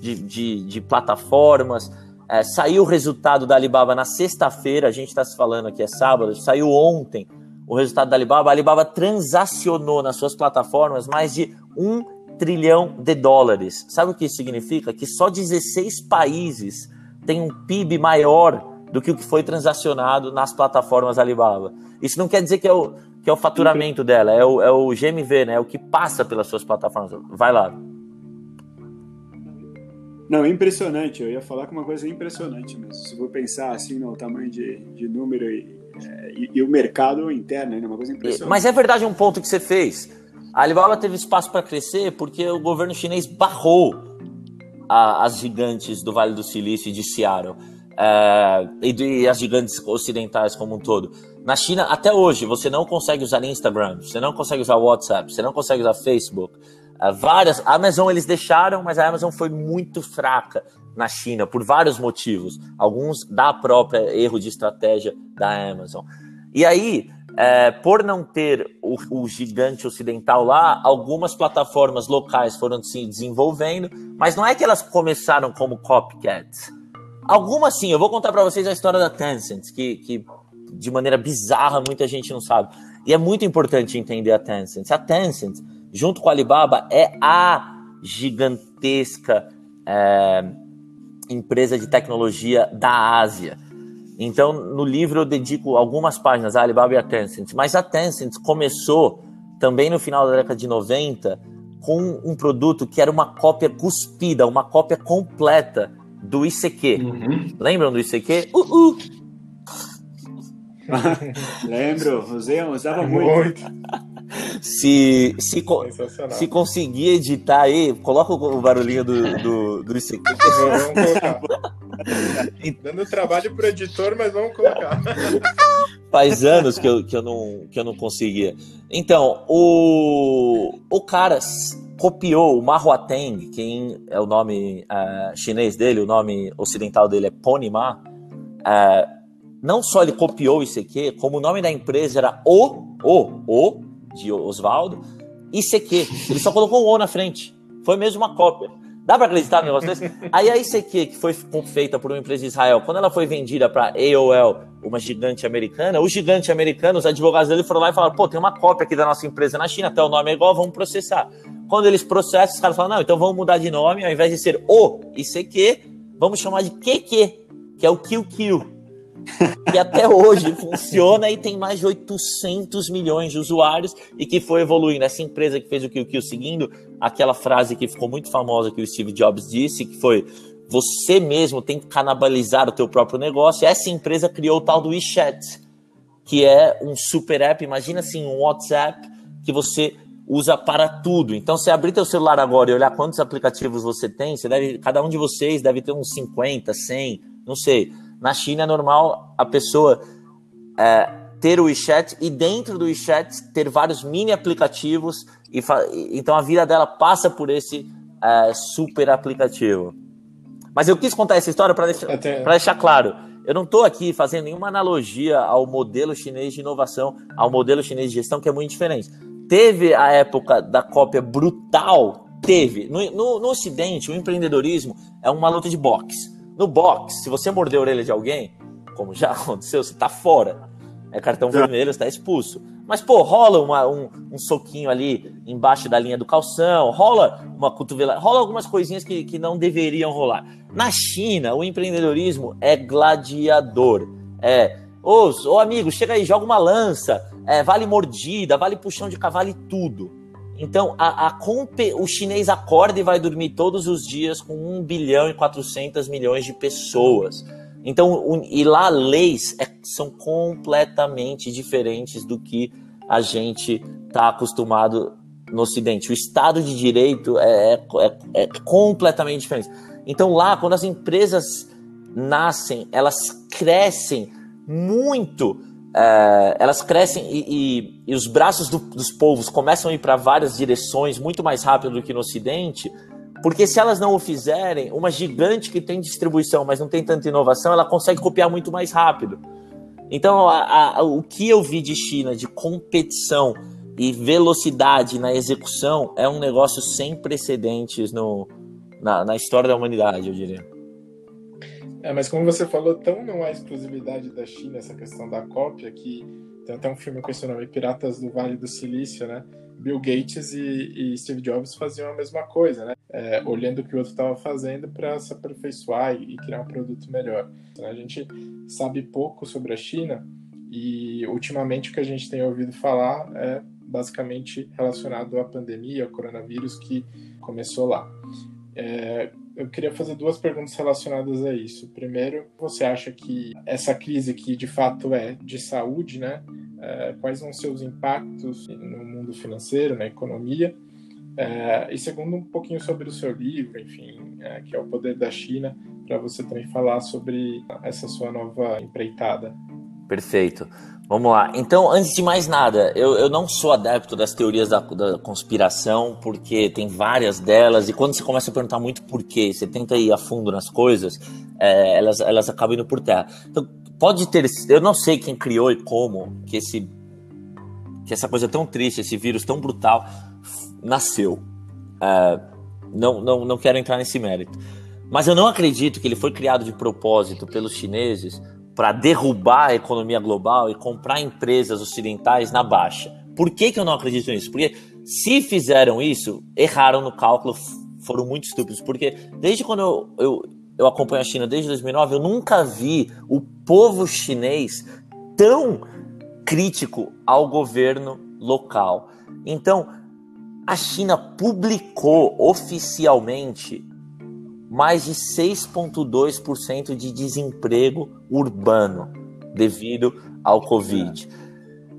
de, de, de plataformas. É, saiu o resultado da Alibaba na sexta-feira, a gente está se falando aqui, é sábado, saiu ontem o resultado da Alibaba. A Alibaba transacionou nas suas plataformas mais de um trilhão de dólares. Sabe o que isso significa? Que só 16 países têm um PIB maior do que o que foi transacionado nas plataformas Alibaba. Isso não quer dizer que é o, que é o faturamento dela, é o, é o GMV, né? É o que passa pelas suas plataformas. Vai lá. Não, impressionante. Eu ia falar com uma coisa impressionante mesmo. Se for pensar assim no tamanho de, de número e, é, e, e, o mercado interno, né? Uma coisa impressionante. Mas é verdade um ponto que você fez. A Alibaba teve espaço para crescer porque o governo chinês barrou a, as gigantes do Vale do Silício e de Seattle. É, e, de, as gigantes ocidentais como um todo. Na China, até hoje, você não consegue usar Instagram, você não consegue usar WhatsApp, você não consegue usar Facebook. Uh, várias. A Amazon eles deixaram, mas a Amazon foi muito fraca na China por vários motivos. Alguns da própria erro de estratégia da Amazon. E aí, é, por não ter o, o, gigante ocidental lá, algumas plataformas locais foram se desenvolvendo, mas não é que elas começaram como copycats. Algumas sim, eu vou contar para vocês a história da Tencent, que, que de maneira bizarra muita gente não sabe. E é muito importante entender a Tencent. A Tencent junto com a Alibaba, é a gigantesca é, empresa de tecnologia da Ásia. Então, no livro eu dedico algumas páginas à Alibaba e à Tencent, mas a Tencent começou também no final da década de 90 com um produto que era uma cópia cuspida, uma cópia completa do ICQ. Uhum. Lembram do ICQ? Uh, uh. Lembro, usei, usava muito. muito. Se, se, se conseguir editar aí, coloca o barulhinho do, do, do ICQ. Dando trabalho pro editor, mas vamos colocar. Faz anos que eu, que eu, não, que eu não conseguia. Então, o, o cara copiou o Mahuateng, que é o nome uh, chinês dele, o nome ocidental dele é Ponima. Uh, não só ele copiou o ICQ, como o nome da empresa era O, O, O, de Oswaldo, ICQ. Ele só colocou um O na frente. Foi mesmo uma cópia. Dá para acreditar no negócio desse? Aí a ICQ, que foi feita por uma empresa de Israel, quando ela foi vendida para AOL, uma gigante americana, o gigante americano, os advogados dele foram lá e falaram: pô, tem uma cópia aqui da nossa empresa na China, até o nome é igual, vamos processar. Quando eles processam, os caras falam: não, então vamos mudar de nome, ao invés de ser o ICQ, vamos chamar de QQ, que é o QQ que até hoje funciona e tem mais de 800 milhões de usuários e que foi evoluindo. Essa empresa que fez o QQ seguindo aquela frase que ficou muito famosa que o Steve Jobs disse, que foi você mesmo tem que canibalizar o teu próprio negócio. Essa empresa criou o tal do WeChat, que é um super app, imagina assim, um WhatsApp que você usa para tudo. Então, se abrir teu celular agora e olhar quantos aplicativos você tem, você deve, cada um de vocês deve ter uns 50, 100, não sei na China é normal a pessoa é, ter o WeChat e dentro do WeChat ter vários mini aplicativos. E então a vida dela passa por esse é, super aplicativo. Mas eu quis contar essa história para deixar, deixar claro. Eu não estou aqui fazendo nenhuma analogia ao modelo chinês de inovação, ao modelo chinês de gestão, que é muito diferente. Teve a época da cópia brutal, teve. No, no, no Ocidente, o empreendedorismo é uma luta de boxe. No box, se você morder a orelha de alguém, como já aconteceu, você tá fora. É cartão vermelho, você tá expulso. Mas, pô, rola uma, um, um, soquinho ali embaixo da linha do calção, rola uma cotovelada, rola algumas coisinhas que, que não deveriam rolar. Na China, o empreendedorismo é gladiador. É, ô, ô amigo, chega aí, joga uma lança, é, vale mordida, vale puxão de cavalo e tudo. Então, a, a, o chinês acorda e vai dormir todos os dias com 1 bilhão e 400 milhões de pessoas. Então, o, e lá leis é, são completamente diferentes do que a gente está acostumado no Ocidente. O Estado de Direito é, é, é, é completamente diferente. Então, lá, quando as empresas nascem, elas crescem muito é, elas crescem e, e, e os braços do, dos povos começam a ir para várias direções muito mais rápido do que no Ocidente, porque se elas não o fizerem, uma gigante que tem distribuição, mas não tem tanta inovação, ela consegue copiar muito mais rápido. Então, a, a, o que eu vi de China de competição e velocidade na execução é um negócio sem precedentes no, na, na história da humanidade, eu diria. É, mas como você falou, tão não há exclusividade da China essa questão da cópia que tem até um filme com esse nome, Piratas do Vale do Silício, né? Bill Gates e, e Steve Jobs faziam a mesma coisa, né? É, olhando o que o outro estava fazendo para se aperfeiçoar e, e, criar um produto melhor. A gente sabe pouco sobre a China e ultimamente o que a gente tem ouvido falar é basicamente relacionado à pandemia, ao coronavírus que começou lá. É, eu queria fazer duas perguntas relacionadas a isso. Primeiro, você acha que essa crise que de fato é de saúde, né? É, quais vão ser os impactos no mundo financeiro, na economia? É, e segundo, um pouquinho sobre o seu livro, enfim, é, que é o Poder da China, para você também falar sobre essa sua nova empreitada. Perfeito. Vamos lá. Então, antes de mais nada, eu, eu não sou adepto das teorias da, da, conspiração, porque tem várias delas, e quando você começa a perguntar muito por quê, você tenta ir a fundo nas coisas, é, elas, elas acabam indo por terra. Então, pode ter. Eu não sei quem criou e como que, esse, que essa coisa tão triste, esse vírus tão brutal, nasceu. É, não, não, não quero entrar nesse mérito. Mas eu não acredito que ele foi criado de propósito pelos chineses para derrubar a economia global e comprar empresas ocidentais na baixa. Por que, que eu não acredito nisso? Porque se fizeram isso, erraram no cálculo, foram muito estúpidos. Porque desde quando eu, eu, eu acompanho a China, desde 2009, eu nunca vi o povo chinês tão crítico ao governo local. Então, a China publicou oficialmente mais de 6,2% de desemprego urbano devido ao Covid.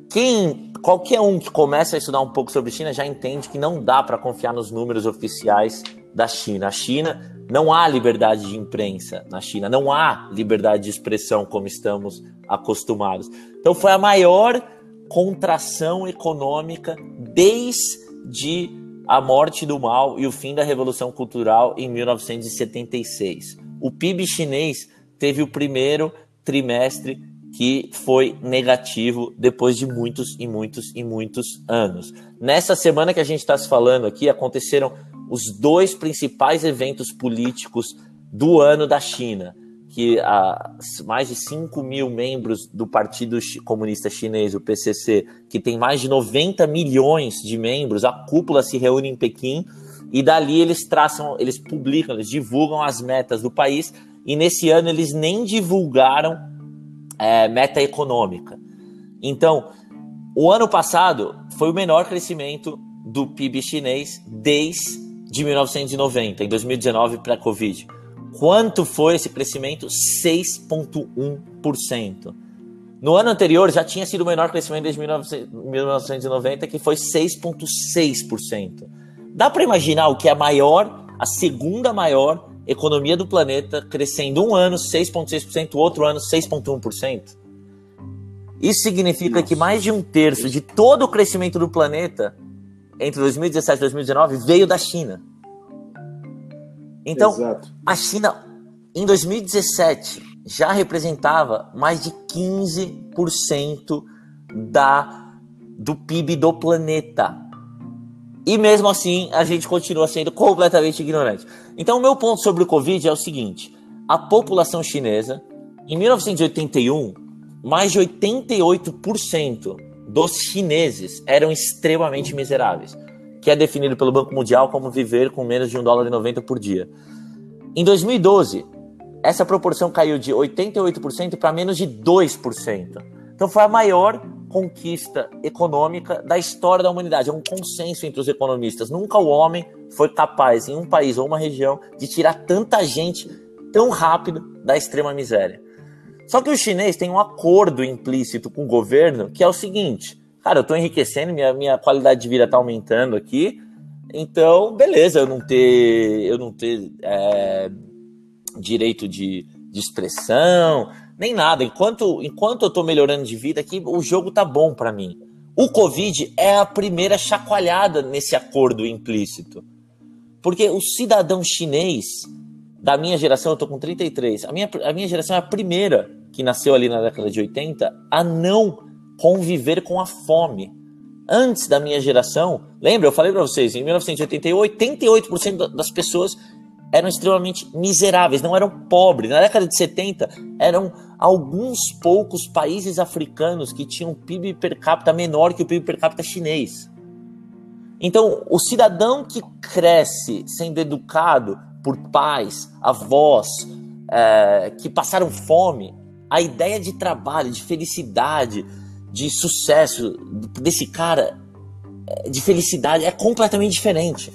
Quem, qualquer um que começa a estudar um pouco sobre China já entende que não dá para confiar nos números oficiais da China. A China não há liberdade de imprensa na China, não há liberdade de expressão como estamos acostumados. Então foi a maior contração econômica desde a morte do mal e o fim da Revolução Cultural em 1976. O PIB chinês teve o primeiro trimestre que foi negativo depois de muitos e muitos e muitos anos. Nessa semana que a gente está se falando aqui, aconteceram os dois principais eventos políticos do ano da China que a, mais de 5 mil membros do Partido Comunista Chinês, o PCC, que tem mais de 90 milhões de membros, a cúpula se reúne em Pequim e dali eles traçam, eles publicam, eles divulgam as metas do país e nesse ano eles nem divulgaram é, meta econômica. Então, o ano passado foi o menor crescimento do PIB chinês desde 1990, em 2019 pré-Covid. Quanto foi esse crescimento? 6,1%. No ano anterior já tinha sido o menor crescimento desde 1990, que foi 6,6%. Dá para imaginar o que é a maior, a segunda maior economia do planeta, crescendo um ano 6,6%, outro ano 6,1%? Isso significa Nossa. que mais de um terço de todo o crescimento do planeta entre 2017 e 2019 veio da China. Então, Exato. a China, em 2017, já representava mais de 15% da, do PIB do planeta. E mesmo assim, a gente continua sendo completamente ignorante. Então, o meu ponto sobre o Covid é o seguinte: a população chinesa, em 1981, mais de 88% dos chineses eram extremamente miseráveis que é definido pelo Banco Mundial como viver com menos de um dólar e 90 por dia. Em 2012, essa proporção caiu de 88% para menos de 2%. Então foi a maior conquista econômica da história da humanidade. É um consenso entre os economistas. Nunca o homem foi capaz, em um país ou uma região, de tirar tanta gente tão rápido da extrema miséria. Só que o chinês tem um acordo implícito com o governo que é o seguinte: cara, eu tô enriquecendo, minha, minha qualidade de vida tá aumentando aqui. Então, beleza, eu não ter, eu não ter é, direito de, de expressão, nem nada. Enquanto, enquanto eu tô melhorando de vida aqui, o jogo tá bom para mim. O Covid é a primeira chacoalhada nesse acordo implícito. Porque o cidadão chinês da minha geração, eu tô com 33, a minha, a minha geração é a primeira que nasceu ali na década de 80 a não conviver com a fome. Antes da minha geração, lembra, eu falei para vocês, em 1988, 88% das pessoas eram extremamente miseráveis, não eram pobres. Na década de 70, eram alguns poucos países africanos que tinham PIB per capita menor que o PIB per capita chinês. Então, o cidadão que cresce sendo educado por pais, avós, é, que passaram fome, a ideia de trabalho, de felicidade, de sucesso desse cara, é, de felicidade, é completamente diferente.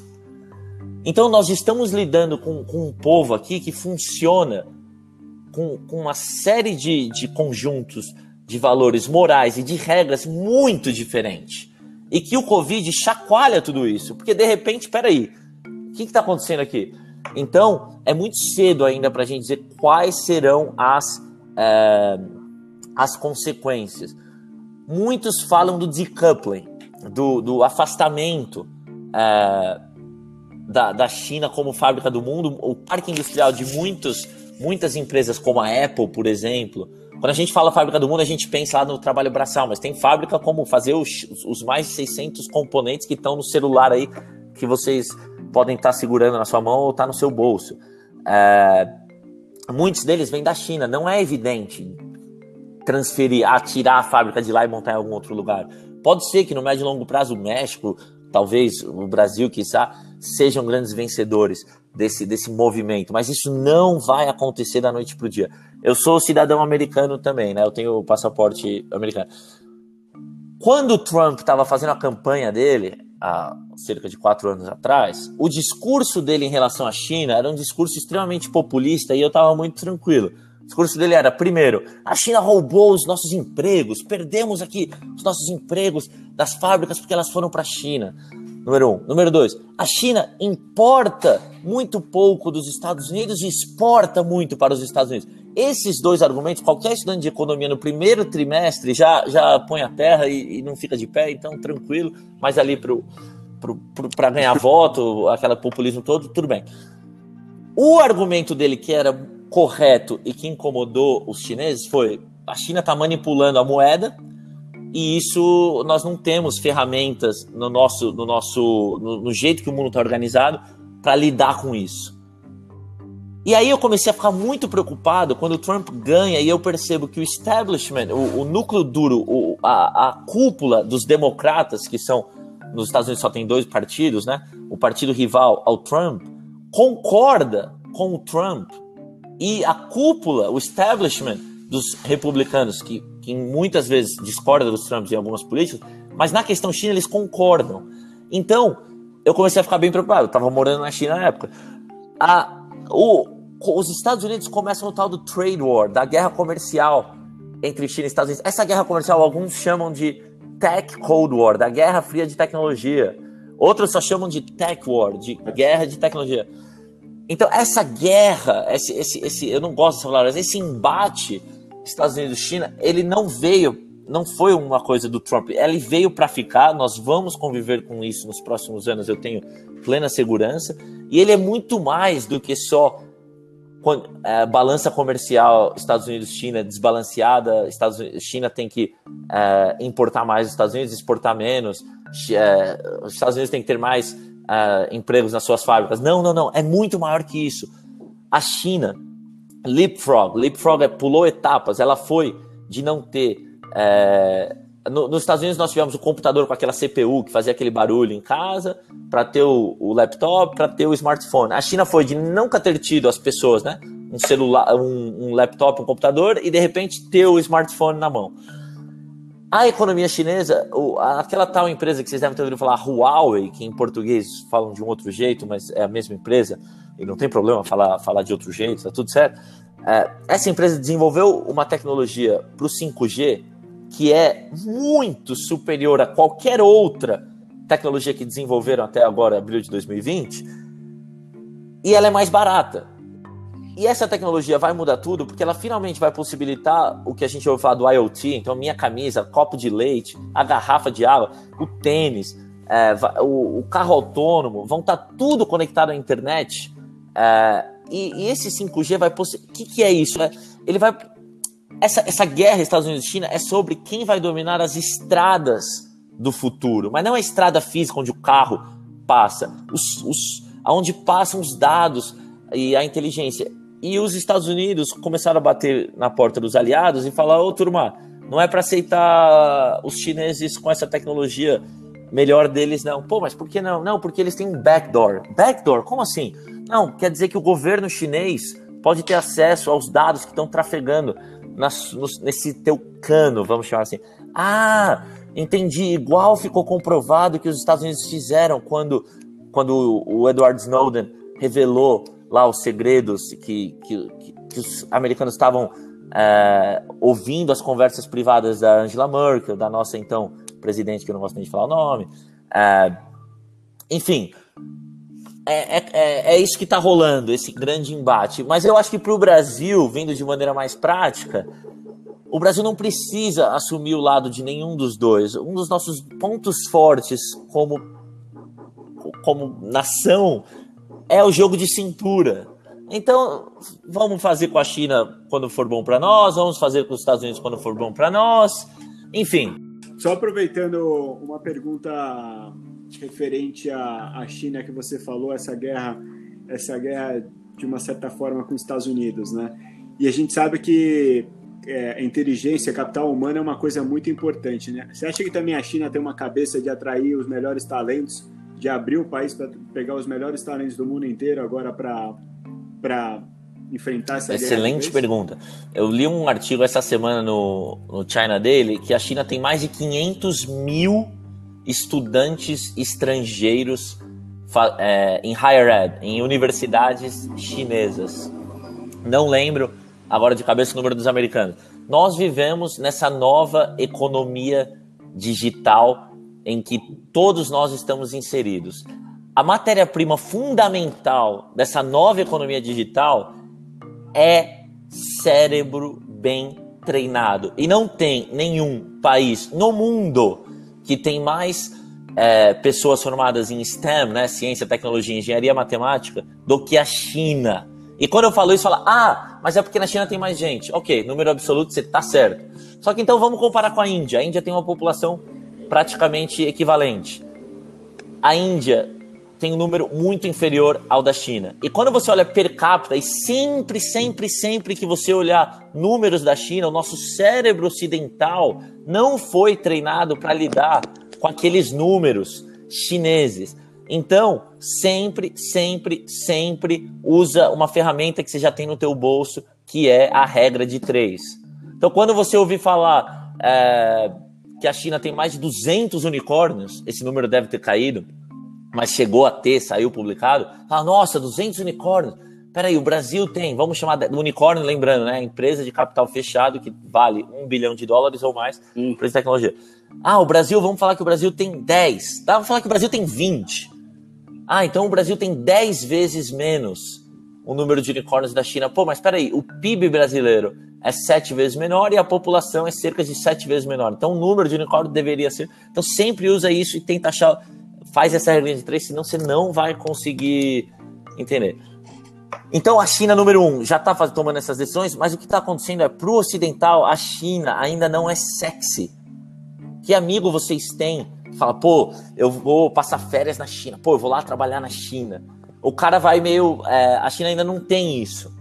Então nós estamos lidando com, com um povo aqui que funciona com, com uma série de, de conjuntos de valores morais e de regras muito diferentes. E que o Covid chacoalha tudo isso. Porque de repente, peraí, o que está acontecendo aqui? Então, é muito cedo ainda para a gente dizer quais serão as, é, as consequências. Muitos falam do decoupling, do, do afastamento é, da, da China como fábrica do mundo, o parque industrial de muitos, muitas empresas, como a Apple, por exemplo. Quando a gente fala fábrica do mundo, a gente pensa lá no trabalho braçal, mas tem fábrica como fazer os, os mais de 600 componentes que estão no celular aí, que vocês podem estar tá segurando na sua mão ou estar tá no seu bolso. É, muitos deles vêm da China, não é evidente transferir, atirar a fábrica de lá e montar em algum outro lugar. Pode ser que no médio e longo prazo o México, talvez o Brasil, quiçá, sejam grandes vencedores desse, desse movimento, mas isso não vai acontecer da noite para o dia. Eu sou cidadão americano também, né? Eu tenho o passaporte americano. Quando o Trump estava fazendo a campanha dele, há cerca de quatro anos atrás, o discurso dele em relação à China era um discurso extremamente populista e eu estava muito tranquilo. O discurso dele era: primeiro, a China roubou os nossos empregos, perdemos aqui os nossos empregos das fábricas porque elas foram para a China. Número um. Número dois, a China importa muito pouco dos Estados Unidos e exporta muito para os Estados Unidos. Esses dois argumentos, qualquer estudante de economia no primeiro trimestre já, já põe a terra e, e não fica de pé, então tranquilo, mas ali para ganhar voto, aquele populismo todo, tudo bem. O argumento dele que era correto e que incomodou os chineses foi: a China está manipulando a moeda e isso nós não temos ferramentas no nosso, no nosso, no, no jeito que o mundo está organizado para lidar com isso. E aí eu comecei a ficar muito preocupado quando o Trump ganha e eu percebo que o establishment, o, o núcleo duro, o, a, a cúpula dos democratas, que são nos Estados Unidos só tem dois partidos, né? O partido rival ao Trump concorda com o Trump e a cúpula, o establishment dos republicanos que que muitas vezes discorda dos Trumps em algumas políticas, mas na questão China eles concordam. Então, eu comecei a ficar bem preocupado. Eu estava morando na China na época. A, o, os Estados Unidos começam o tal do trade war, da guerra comercial entre China e Estados Unidos. Essa guerra comercial alguns chamam de tech cold war, da guerra fria de tecnologia. Outros só chamam de tech war, de guerra de tecnologia. Então, essa guerra, esse, esse, esse eu não gosto dessa palavra, esse embate Estados Unidos e China, ele não veio, não foi uma coisa do Trump, ele veio para ficar, nós vamos conviver com isso nos próximos anos, eu tenho plena segurança, e ele é muito mais do que só é, balança comercial Estados Unidos-China desbalanceada, Estados Unidos, China tem que é, importar mais dos Estados Unidos, exportar menos, é, os Estados Unidos tem que ter mais é, empregos nas suas fábricas. Não, não, não, é muito maior que isso. A China leapfrog. Leapfrog é pulou etapas. Ela foi de não ter. É... No, nos Estados Unidos nós tivemos o computador com aquela CPU que fazia aquele barulho em casa, para ter o, o laptop, para ter o smartphone. A China foi de nunca ter tido as pessoas, né? Um celular, um, um laptop, um computador e de repente ter o smartphone na mão. A economia chinesa, aquela tal empresa que vocês devem ter ouvido falar, Huawei, que em português falam de um outro jeito, mas é a mesma empresa, e não tem problema falar, falar de outro jeito, tá tudo certo. É, essa empresa desenvolveu uma tecnologia para o 5G que é muito superior a qualquer outra tecnologia que desenvolveram até agora, abril de 2020, e ela é mais barata. E essa tecnologia vai mudar tudo porque ela finalmente vai possibilitar o que a gente ouve falar do IoT. Então, minha camisa, copo de leite, a garrafa de água, o tênis, é, o, o, carro autônomo, vão estar tá tudo conectado à internet. É, e, e, esse 5G vai. O que, que é isso? É, ele vai. Essa, essa guerra Estados Unidos e China é sobre quem vai dominar as estradas do futuro, mas não a estrada física onde o carro passa, os, os, onde passam os dados e a inteligência. E os Estados Unidos começaram a bater na porta dos aliados e falar: ô turma, não é para aceitar os chineses com essa tecnologia melhor deles, não. Pô, mas por que não? Não, porque eles têm um backdoor. Backdoor? Como assim? Não, quer dizer que o governo chinês pode ter acesso aos dados que estão trafegando nas, nesse teu cano, vamos chamar assim. Ah, entendi. Igual ficou comprovado que os Estados Unidos fizeram quando, quando o Edward Snowden revelou lá os segredos que, que, que os americanos estavam é, ouvindo as conversas privadas da Angela Merkel, da nossa então presidente, que eu não gosto nem de falar o nome. É, enfim, é, é, é, é isso que está rolando, esse grande embate. Mas eu acho que para o Brasil, vindo de maneira mais prática, o Brasil não precisa assumir o lado de nenhum dos dois. Um dos nossos pontos fortes como, como nação é o jogo de cintura. Então, vamos fazer com a China quando for bom para nós, vamos fazer com os Estados Unidos quando for bom para nós. Enfim. Só aproveitando uma pergunta referente à, à China que você falou, essa guerra, essa guerra de uma certa forma com os Estados Unidos, né? E a gente sabe que é, inteligência, capital humana é uma coisa muito importante, né? Você acha que também a China tem uma cabeça de atrair os melhores talentos, de abrir o país para pegar os melhores talentos do mundo inteiro agora para enfrentar essa Excelente pergunta. Eu li um artigo essa semana no, no China Daily que a China tem mais de 500 mil estudantes estrangeiros é, em higher ed, em universidades chinesas. Não lembro agora de cabeça o número dos americanos. Nós vivemos nessa nova economia digital em que todos nós estamos inseridos. A matéria-prima fundamental dessa nova economia digital é cérebro bem treinado. E não tem nenhum país no mundo que tem mais é, pessoas formadas em STEM, né, ciência, tecnologia, engenharia, matemática, do que a China. E quando eu falo isso, fala, ah, mas é porque na China tem mais gente. Ok, número absoluto, você tá certo. Só que então vamos comparar com a Índia. A Índia tem uma população praticamente equivalente. A Índia tem um número muito inferior ao da China. E quando você olha per capita, e sempre, sempre, sempre que você olhar números da China, o nosso cérebro ocidental não foi treinado para lidar com aqueles números chineses. Então, sempre, sempre, sempre usa uma ferramenta que você já tem no teu bolso, que é a regra de três. Então, quando você ouvir falar é, que a China tem mais de 200 unicórnios, esse número deve ter caído, mas chegou a ter, saiu publicado, fala, nossa, 200 unicórnios. Peraí, o Brasil tem, vamos chamar de unicórnio, lembrando, né? Empresa de capital fechado que vale um bilhão de dólares ou mais, hum. empresa de tecnologia. Ah, o Brasil, vamos falar que o Brasil tem 10. Tá, vamos falar que o Brasil tem 20. Ah, então o Brasil tem 10 vezes menos o número de unicórnios da China. Pô, mas peraí, o PIB brasileiro é sete vezes menor e a população é cerca de sete vezes menor. Então o número de unicórnios deveria ser. Então sempre usa isso e tenta achar faz essa regra de três, senão você não vai conseguir entender. Então a China, número um, já está tomando essas decisões, mas o que está acontecendo é para o ocidental, a China ainda não é sexy. Que amigo vocês têm? Fala, pô, eu vou passar férias na China, pô, eu vou lá trabalhar na China. O cara vai meio. É, a China ainda não tem isso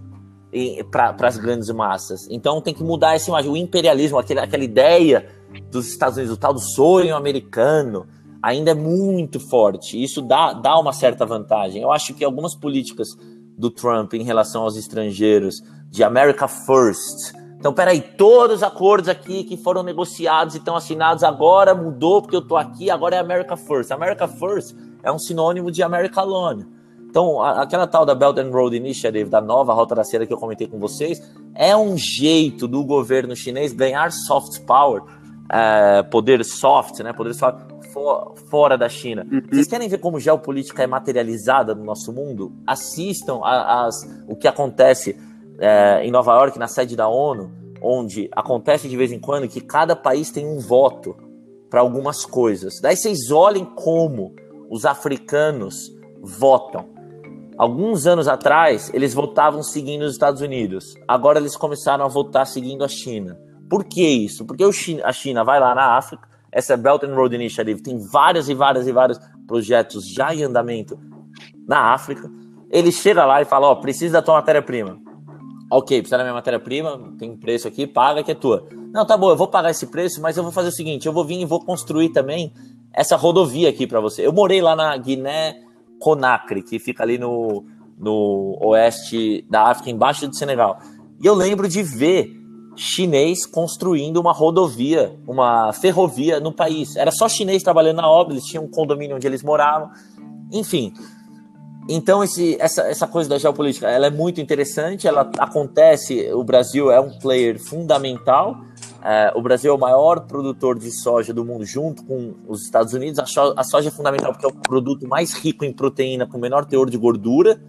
para as grandes massas. Então tem que mudar essa imagem. O imperialismo, aquele, aquela ideia dos Estados Unidos, o tal do sonho americano, ainda é muito forte. Isso dá, dá uma certa vantagem. Eu acho que algumas políticas do Trump em relação aos estrangeiros, de America First. Então, peraí, todos os acordos aqui que foram negociados e estão assinados agora mudou porque eu tô aqui, agora é America First. America First é um sinônimo de America Alone. Então, aquela tal da Belt and Road Initiative, da nova rota da seda que eu comentei com vocês, é um jeito do governo chinês ganhar soft power, é, poder soft, né, poder soft, for, fora da China. Uhum. Vocês querem ver como geopolítica é materializada no nosso mundo? Assistam a, as, o que acontece é, em Nova York, na sede da ONU, onde acontece de vez em quando que cada país tem um voto para algumas coisas. Daí vocês olhem como os africanos votam. Alguns anos atrás, eles votavam seguindo os Estados Unidos. Agora eles começaram a votar seguindo a China. Por que isso? Porque a China vai lá na África, essa Belt and Road Initiative tem vários e vários e vários projetos já em andamento na África. Ele chega lá e fala: Ó, oh, precisa da tua matéria-prima. Ok, precisa da minha matéria-prima, tem preço aqui, paga que é tua. Não, tá bom, eu vou pagar esse preço, mas eu vou fazer o seguinte: eu vou vir e vou construir também essa rodovia aqui para você. Eu morei lá na Guiné Conakry, que fica ali no, no oeste da África, embaixo do Senegal. E eu lembro de ver chinês construindo uma rodovia, uma ferrovia no país. Era só chinês trabalhando na obra, eles tinham um condomínio onde eles moravam. Enfim, então esse, essa, essa coisa da geopolítica, ela é muito interessante, ela acontece, o Brasil é um player fundamental, é, o Brasil é o maior produtor de soja do mundo, junto com os Estados Unidos. A, a soja é fundamental porque é o produto mais rico em proteína, com menor teor de gordura.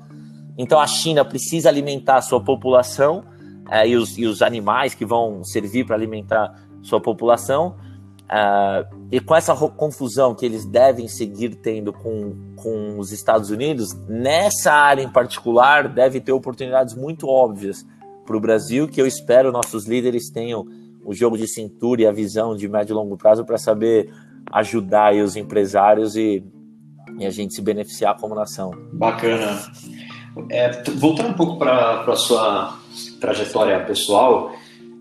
Então a China precisa alimentar a sua população é, e, os, e os animais que vão servir para alimentar sua população. É, e com essa confusão que eles devem seguir tendo com, com os Estados Unidos, nessa área em particular, deve ter oportunidades muito óbvias para o Brasil, que eu espero nossos líderes tenham o jogo de cintura e a visão de médio e longo prazo para saber ajudar os empresários e, e, a gente se beneficiar como nação. Bacana. É, voltando um pouco para a sua trajetória pessoal,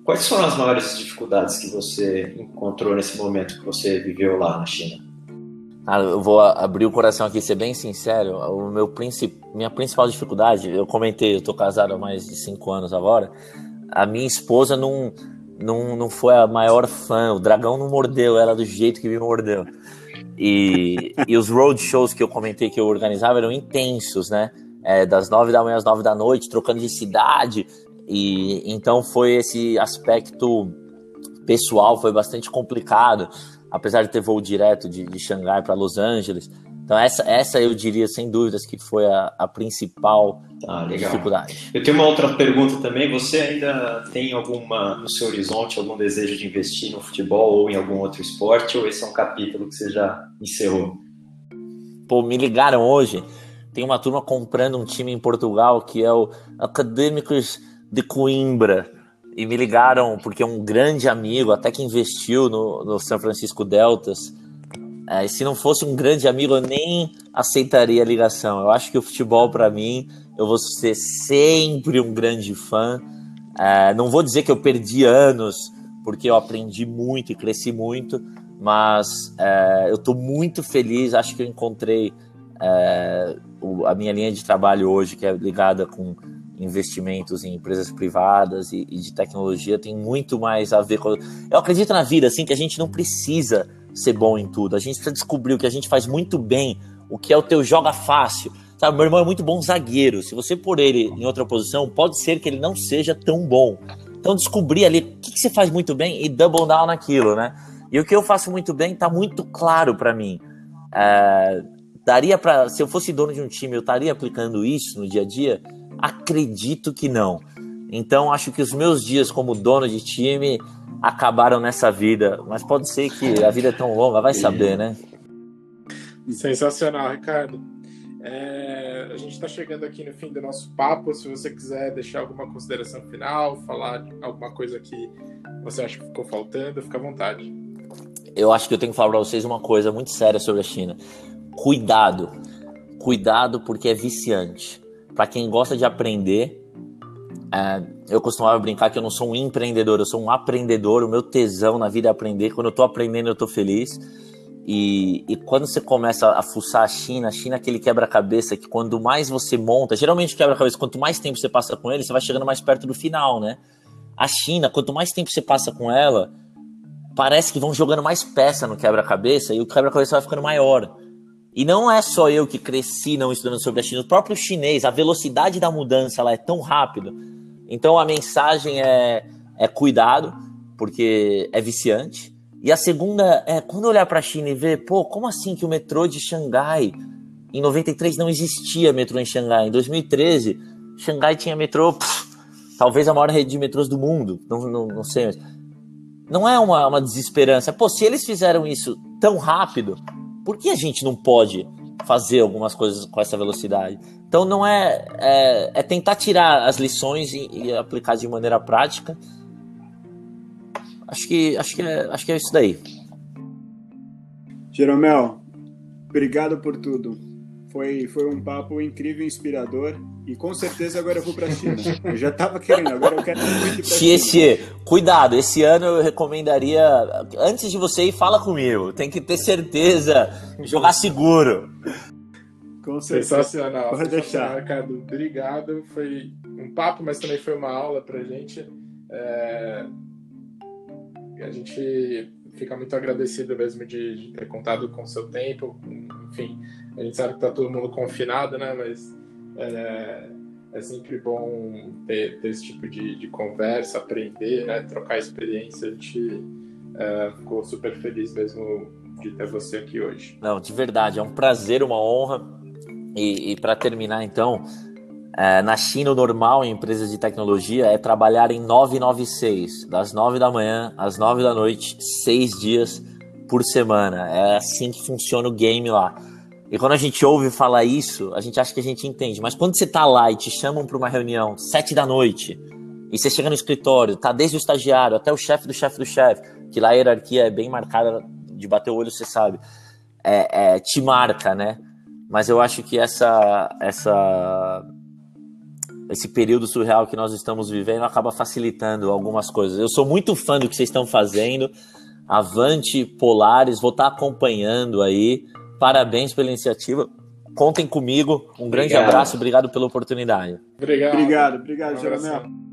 quais foram as maiores dificuldades que você encontrou nesse momento que você viveu lá na China? Ah, eu vou abrir o coração aqui, ser bem sincero. O meu princip... minha principal dificuldade, eu comentei, eu tô casado há mais de cinco anos agora. A minha esposa não, não, não foi a maior fã. O dragão não mordeu ela do jeito que me mordeu. E, e os road shows que eu comentei que eu organizava eram intensos, né? É, das nove da manhã às nove da noite, trocando de cidade. E então foi esse aspecto pessoal foi bastante complicado, apesar de ter voo direto de, de Xangai para Los Angeles. Então essa, essa eu diria sem dúvidas que foi a, a principal ah, dificuldade. Eu tenho uma outra pergunta também. Você ainda tem alguma no seu horizonte algum desejo de investir no futebol ou em algum outro esporte? Ou esse é um capítulo que você já encerrou? Pô, me ligaram hoje. Tem uma turma comprando um time em Portugal que é o Acadêmicos de Coimbra. E me ligaram porque um grande amigo, até que investiu no, no São Francisco Deltas, é, se não fosse um grande amigo, eu nem aceitaria a ligação. Eu acho que o futebol, para mim, eu vou ser sempre um grande fã. É, não vou dizer que eu perdi anos, porque eu aprendi muito e cresci muito, mas é, eu estou muito feliz. Acho que eu encontrei é, o, a minha linha de trabalho hoje, que é ligada com investimentos em empresas privadas e, e de tecnologia, tem muito mais a ver com. Eu acredito na vida, assim, que a gente não precisa ser bom em tudo. A gente precisa descobrir o que a gente faz muito bem, o que é o teu joga fácil. Sabe, meu irmão é muito bom zagueiro. Se você pôr ele em outra posição, pode ser que ele não seja tão bom. Então descobrir ali o que, que você faz muito bem e double down naquilo, né? E o que eu faço muito bem está muito claro para mim. É, daria para, se eu fosse dono de um time, eu estaria aplicando isso no dia a dia? Acredito que não. Então acho que os meus dias como dono de time acabaram nessa vida. Mas pode ser que a vida é tão longa, vai saber, né? Sensacional, Ricardo. É, a gente está chegando aqui no fim do nosso papo. Se você quiser deixar alguma consideração final, falar alguma coisa que você acha que ficou faltando, fica à vontade. Eu acho que eu tenho que falar para vocês uma coisa muito séria sobre a China. Cuidado. Cuidado porque é viciante. Para quem gosta de aprender, é, eu costumava brincar que eu não sou um empreendedor, eu sou um aprendedor. O meu tesão na vida é aprender. Quando eu tô aprendendo, eu tô feliz. E, e quando você começa a fuçar a China, a China é aquele quebra-cabeça que quanto mais você monta, geralmente quebra-cabeça, quanto mais tempo você passa com ele, você vai chegando mais perto do final, né? A China, quanto mais tempo você passa com ela, parece que vão jogando mais peça no quebra-cabeça e o quebra-cabeça vai ficando maior. E não é só eu que cresci não estudando sobre a China, o próprio chinês, a velocidade da mudança lá é tão rápida então a mensagem é, é cuidado, porque é viciante. E a segunda é quando olhar para a China e ver, pô, como assim que o metrô de Xangai em 93 não existia metrô em Xangai, em 2013 Xangai tinha metrô, pff, talvez a maior rede de metrôs do mundo, não, não, não sei. Não é uma, uma desesperança. Pô, se eles fizeram isso tão rápido, por que a gente não pode fazer algumas coisas com essa velocidade? Então não é, é, é tentar tirar as lições e, e, aplicar de maneira prática. Acho que, acho que, é, acho que é isso daí. Jeromel, obrigado por tudo. Foi, foi um papo incrível e inspirador. E com certeza agora eu vou para China. Eu já estava querendo, agora eu quero muito ir para China. Esse, cuidado, esse ano eu recomendaria, antes de você ir, fala comigo. Tem que ter certeza, jogar seguro. Com. Sensacional. Pode deixar. Ricardo, obrigado. Foi um papo, mas também foi uma aula para gente. É... A gente fica muito agradecido mesmo de, de ter contado com o seu tempo. Enfim, a gente sabe que tá todo mundo confinado, né? Mas é, é sempre bom ter, ter esse tipo de, de, conversa, aprender, né? trocar experiência. A gente é, ficou super feliz mesmo de ter você aqui hoje. Não, de verdade, é um prazer, uma honra. E, e para terminar, então, é, na China, o normal em empresas de tecnologia é trabalhar em 996, das 9 da manhã às 9 da noite, seis dias por semana. É assim que funciona o game lá. E quando a gente ouve falar isso, a gente acha que a gente entende. Mas quando você tá lá e te chamam para uma reunião, sete da noite, e você chega no escritório, tá desde o estagiário até o chefe do chefe do chefe, que lá a hierarquia é bem marcada, de bater o olho, você sabe, é, é, te marca, né? Mas eu acho que essa, essa, esse período surreal que nós estamos vivendo acaba facilitando algumas coisas. Eu sou muito fã do que vocês estão fazendo. Avante Polares, vou estar acompanhando aí. Parabéns pela iniciativa. Contem comigo. Um grande obrigado. abraço, obrigado pela oportunidade. Obrigado. Obrigado, obrigado, um